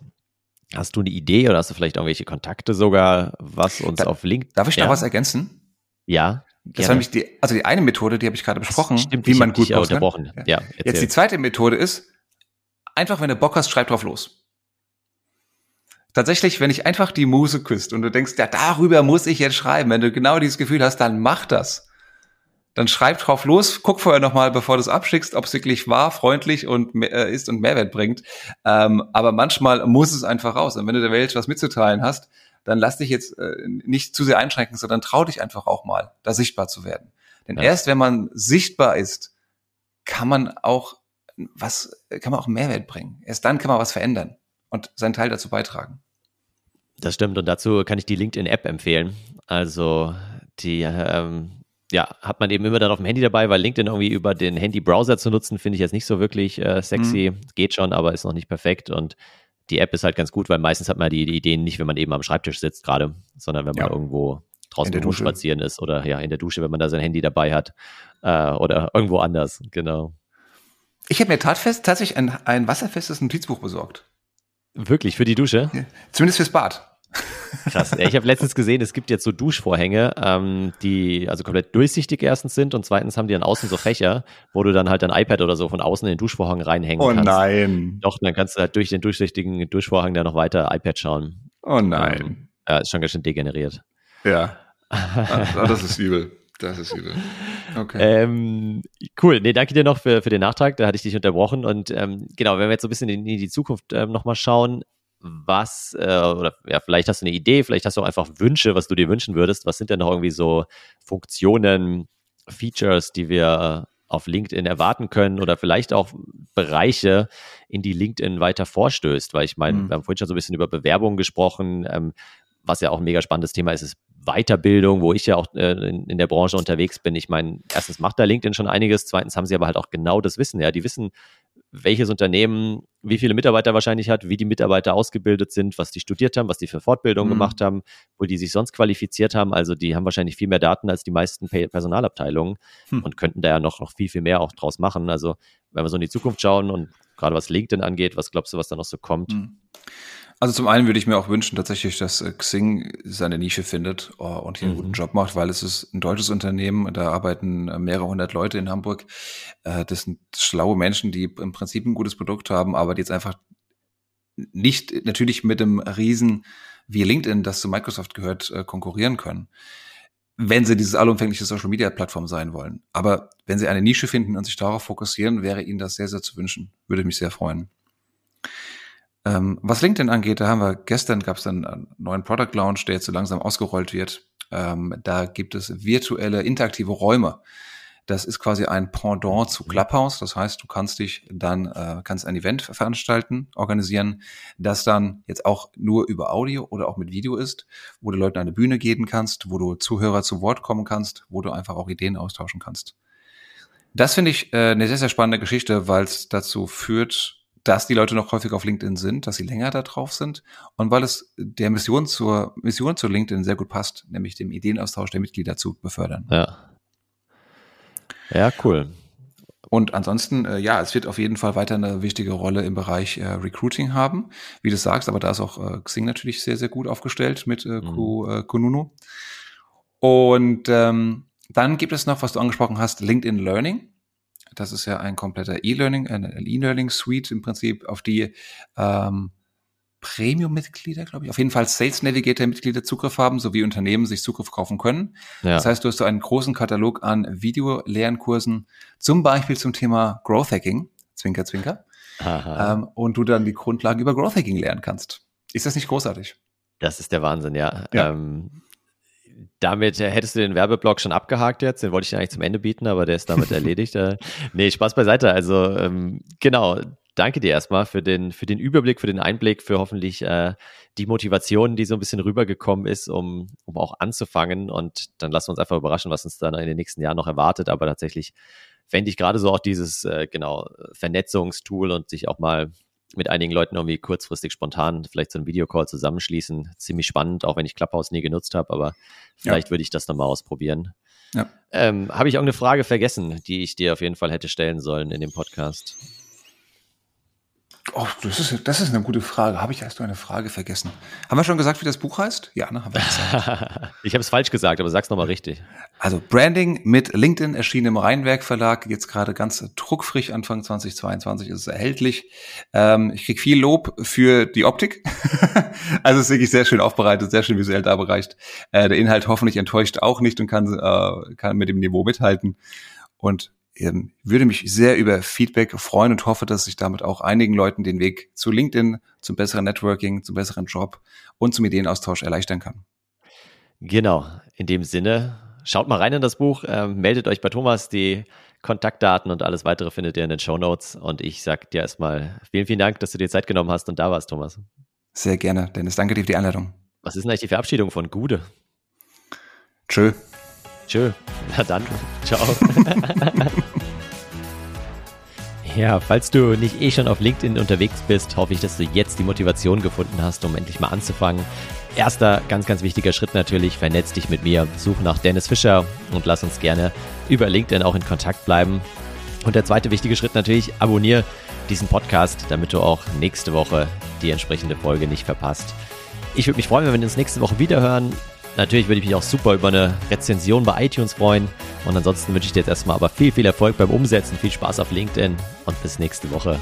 Hast du eine Idee oder hast du vielleicht irgendwelche Kontakte sogar, was uns da, auf LinkedIn. Darf ich ja. noch was ergänzen? Ja. Das war nämlich die, also die eine Methode, die habe ich gerade besprochen, stimmt, wie man gut unterbrochen. Ja. ja Jetzt die zweite Methode ist, einfach wenn du Bock hast, schreib drauf los. Tatsächlich, wenn ich einfach die Muse küsst und du denkst, ja, darüber muss ich jetzt schreiben, wenn du genau dieses Gefühl hast, dann mach das dann schreib drauf los, guck vorher nochmal, bevor du es abschickst, ob es wirklich wahr, freundlich und äh, ist und Mehrwert bringt. Ähm, aber manchmal muss es einfach raus. Und wenn du der Welt was mitzuteilen hast, dann lass dich jetzt äh, nicht zu sehr einschränken, sondern trau dich einfach auch mal, da sichtbar zu werden. Denn ja. erst wenn man sichtbar ist, kann man auch was, kann man auch Mehrwert bringen. Erst dann kann man was verändern und seinen Teil dazu beitragen. Das stimmt und dazu kann ich die LinkedIn-App empfehlen. Also die ähm, ja, hat man eben immer dann auf dem Handy dabei, weil LinkedIn irgendwie über den Handy-Browser zu nutzen, finde ich jetzt nicht so wirklich äh, sexy. Mhm. Geht schon, aber ist noch nicht perfekt. Und die App ist halt ganz gut, weil meistens hat man die, die Ideen nicht, wenn man eben am Schreibtisch sitzt gerade, sondern wenn man ja. irgendwo draußen spazieren ist oder ja, in der Dusche, wenn man da sein Handy dabei hat äh, oder irgendwo anders, genau. Ich habe mir tatfest, tatsächlich ein, ein wasserfestes Notizbuch besorgt. Wirklich, für die Dusche? Ja. Zumindest fürs Bad. Krass. Ich habe letztens gesehen, es gibt jetzt so Duschvorhänge, ähm, die also komplett durchsichtig erstens sind und zweitens haben die dann außen so Fächer, wo du dann halt dein iPad oder so von außen in den Duschvorhang reinhängen oh, kannst. Oh nein. Doch, dann kannst du halt durch den durchsichtigen Duschvorhang dann noch weiter iPad schauen. Oh nein. Ähm, ja, ist schon ganz schön degeneriert. Ja. ah, das ist übel. Das ist übel. Okay. Ähm, cool. Nee, danke dir noch für, für den Nachtrag. Da hatte ich dich unterbrochen. Und ähm, genau, wenn wir jetzt so ein bisschen in, in die Zukunft ähm, nochmal schauen, was, äh, oder ja, vielleicht hast du eine Idee, vielleicht hast du auch einfach Wünsche, was du dir wünschen würdest. Was sind denn noch irgendwie so Funktionen, Features, die wir auf LinkedIn erwarten können oder vielleicht auch Bereiche, in die LinkedIn weiter vorstößt? Weil ich meine, mhm. wir haben vorhin schon so ein bisschen über Bewerbungen gesprochen. Ähm, was ja auch ein mega spannendes Thema ist, ist Weiterbildung, wo ich ja auch äh, in, in, der Branche unterwegs bin. Ich meine, erstens macht da LinkedIn schon einiges, zweitens haben sie aber halt auch genau das Wissen. Ja, die wissen, welches Unternehmen wie viele Mitarbeiter wahrscheinlich hat, wie die Mitarbeiter ausgebildet sind, was die studiert haben, was die für Fortbildung mhm. gemacht haben, wo die sich sonst qualifiziert haben. Also die haben wahrscheinlich viel mehr Daten als die meisten Personalabteilungen hm. und könnten da ja noch, noch viel, viel mehr auch draus machen. Also wenn wir so in die Zukunft schauen und gerade was LinkedIn angeht, was glaubst du, was da noch so kommt? Mhm. Also zum einen würde ich mir auch wünschen tatsächlich, dass äh, Xing seine Nische findet oh, und hier einen guten mhm. Job macht, weil es ist ein deutsches Unternehmen, da arbeiten äh, mehrere hundert Leute in Hamburg. Äh, das sind schlaue Menschen, die im Prinzip ein gutes Produkt haben, aber die jetzt einfach nicht natürlich mit dem Riesen wie LinkedIn, das zu Microsoft gehört, konkurrieren können wenn sie dieses allumfängliche Social Media Plattform sein wollen. Aber wenn sie eine Nische finden und sich darauf fokussieren, wäre ihnen das sehr, sehr zu wünschen. Würde mich sehr freuen. Ähm, was LinkedIn angeht, da haben wir gestern gab es einen neuen Product Launch, der jetzt so langsam ausgerollt wird. Ähm, da gibt es virtuelle interaktive Räume. Das ist quasi ein Pendant zu Clubhouse. Das heißt, du kannst dich dann, äh, kannst ein Event veranstalten, organisieren, das dann jetzt auch nur über Audio oder auch mit Video ist, wo du Leuten eine Bühne geben kannst, wo du Zuhörer zu Wort kommen kannst, wo du einfach auch Ideen austauschen kannst. Das finde ich äh, eine sehr, sehr spannende Geschichte, weil es dazu führt, dass die Leute noch häufig auf LinkedIn sind, dass sie länger da drauf sind und weil es der Mission zur Mission zu LinkedIn sehr gut passt, nämlich dem Ideenaustausch der Mitglieder zu befördern. Ja. Ja, cool. Und ansonsten, äh, ja, es wird auf jeden Fall weiter eine wichtige Rolle im Bereich äh, Recruiting haben, wie du sagst, aber da ist auch äh, Xing natürlich sehr, sehr gut aufgestellt mit äh, mhm. äh, Kununu. Und ähm, dann gibt es noch, was du angesprochen hast, LinkedIn Learning. Das ist ja ein kompletter E-Learning, eine E-Learning-Suite im Prinzip, auf die ähm, Premium-Mitglieder, glaube ich. Auf jeden Fall Sales Navigator-Mitglieder Zugriff haben, sowie Unternehmen sich Zugriff kaufen können. Ja. Das heißt, du hast so einen großen Katalog an Video-Lernkursen, zum Beispiel zum Thema Growth Hacking, Zwinker, Zwinker. Ähm, und du dann die Grundlagen über Growth Hacking lernen kannst. Ist das nicht großartig? Das ist der Wahnsinn, ja. ja. Ähm, damit hättest du den Werbeblock schon abgehakt jetzt. Den wollte ich dir eigentlich zum Ende bieten, aber der ist damit erledigt. Äh, nee, Spaß beiseite. Also ähm, genau, danke dir erstmal für den, für den Überblick, für den Einblick, für hoffentlich äh, die Motivation, die so ein bisschen rübergekommen ist, um, um auch anzufangen. Und dann lassen wir uns einfach überraschen, was uns dann in den nächsten Jahren noch erwartet. Aber tatsächlich fände ich gerade so auch dieses, äh, genau, Vernetzungstool und sich auch mal mit einigen Leuten irgendwie kurzfristig spontan vielleicht so einen Videocall zusammenschließen. Ziemlich spannend, auch wenn ich Clubhouse nie genutzt habe, aber vielleicht ja. würde ich das nochmal ausprobieren. Ja. Ähm, habe ich auch eine Frage vergessen, die ich dir auf jeden Fall hätte stellen sollen in dem Podcast? Oh, das ist, das ist eine gute Frage. Habe ich erst noch eine Frage vergessen? Haben wir schon gesagt, wie das Buch heißt? Ja, ne, haben wir gesagt. ich habe es falsch gesagt, aber sag's nochmal richtig. Also Branding mit LinkedIn erschienen im Rheinwerk Verlag, jetzt gerade ganz druckfrisch, Anfang 2022 ist es erhältlich. Ähm, ich krieg viel Lob für die Optik. also es ist wirklich sehr schön aufbereitet, sehr schön visuell darbereicht. Äh, der Inhalt hoffentlich enttäuscht auch nicht und kann, äh, kann mit dem Niveau mithalten. Und ähm, würde mich sehr über Feedback freuen und hoffe, dass ich damit auch einigen Leuten den Weg zu LinkedIn, zum besseren Networking, zum besseren Job und zum Ideenaustausch erleichtern kann. Genau, in dem Sinne, schaut mal rein in das Buch, äh, meldet euch bei Thomas, die Kontaktdaten und alles weitere findet ihr in den Show Notes. Und ich sage dir erstmal vielen, vielen Dank, dass du dir Zeit genommen hast und da warst, Thomas. Sehr gerne, Dennis. Danke dir für die Einladung. Was ist denn eigentlich die Verabschiedung von Gude? Tschö. Tschö. Na dann, ciao. ja, falls du nicht eh schon auf LinkedIn unterwegs bist, hoffe ich, dass du jetzt die Motivation gefunden hast, um endlich mal anzufangen. Erster ganz, ganz wichtiger Schritt natürlich, vernetz dich mit mir, such nach Dennis Fischer und lass uns gerne über LinkedIn auch in Kontakt bleiben. Und der zweite wichtige Schritt natürlich, abonniere diesen Podcast, damit du auch nächste Woche die entsprechende Folge nicht verpasst. Ich würde mich freuen, wenn wir uns nächste Woche wiederhören. Natürlich würde ich mich auch super über eine Rezension bei iTunes freuen. Und ansonsten wünsche ich dir jetzt erstmal aber viel, viel Erfolg beim Umsetzen, viel Spaß auf LinkedIn und bis nächste Woche.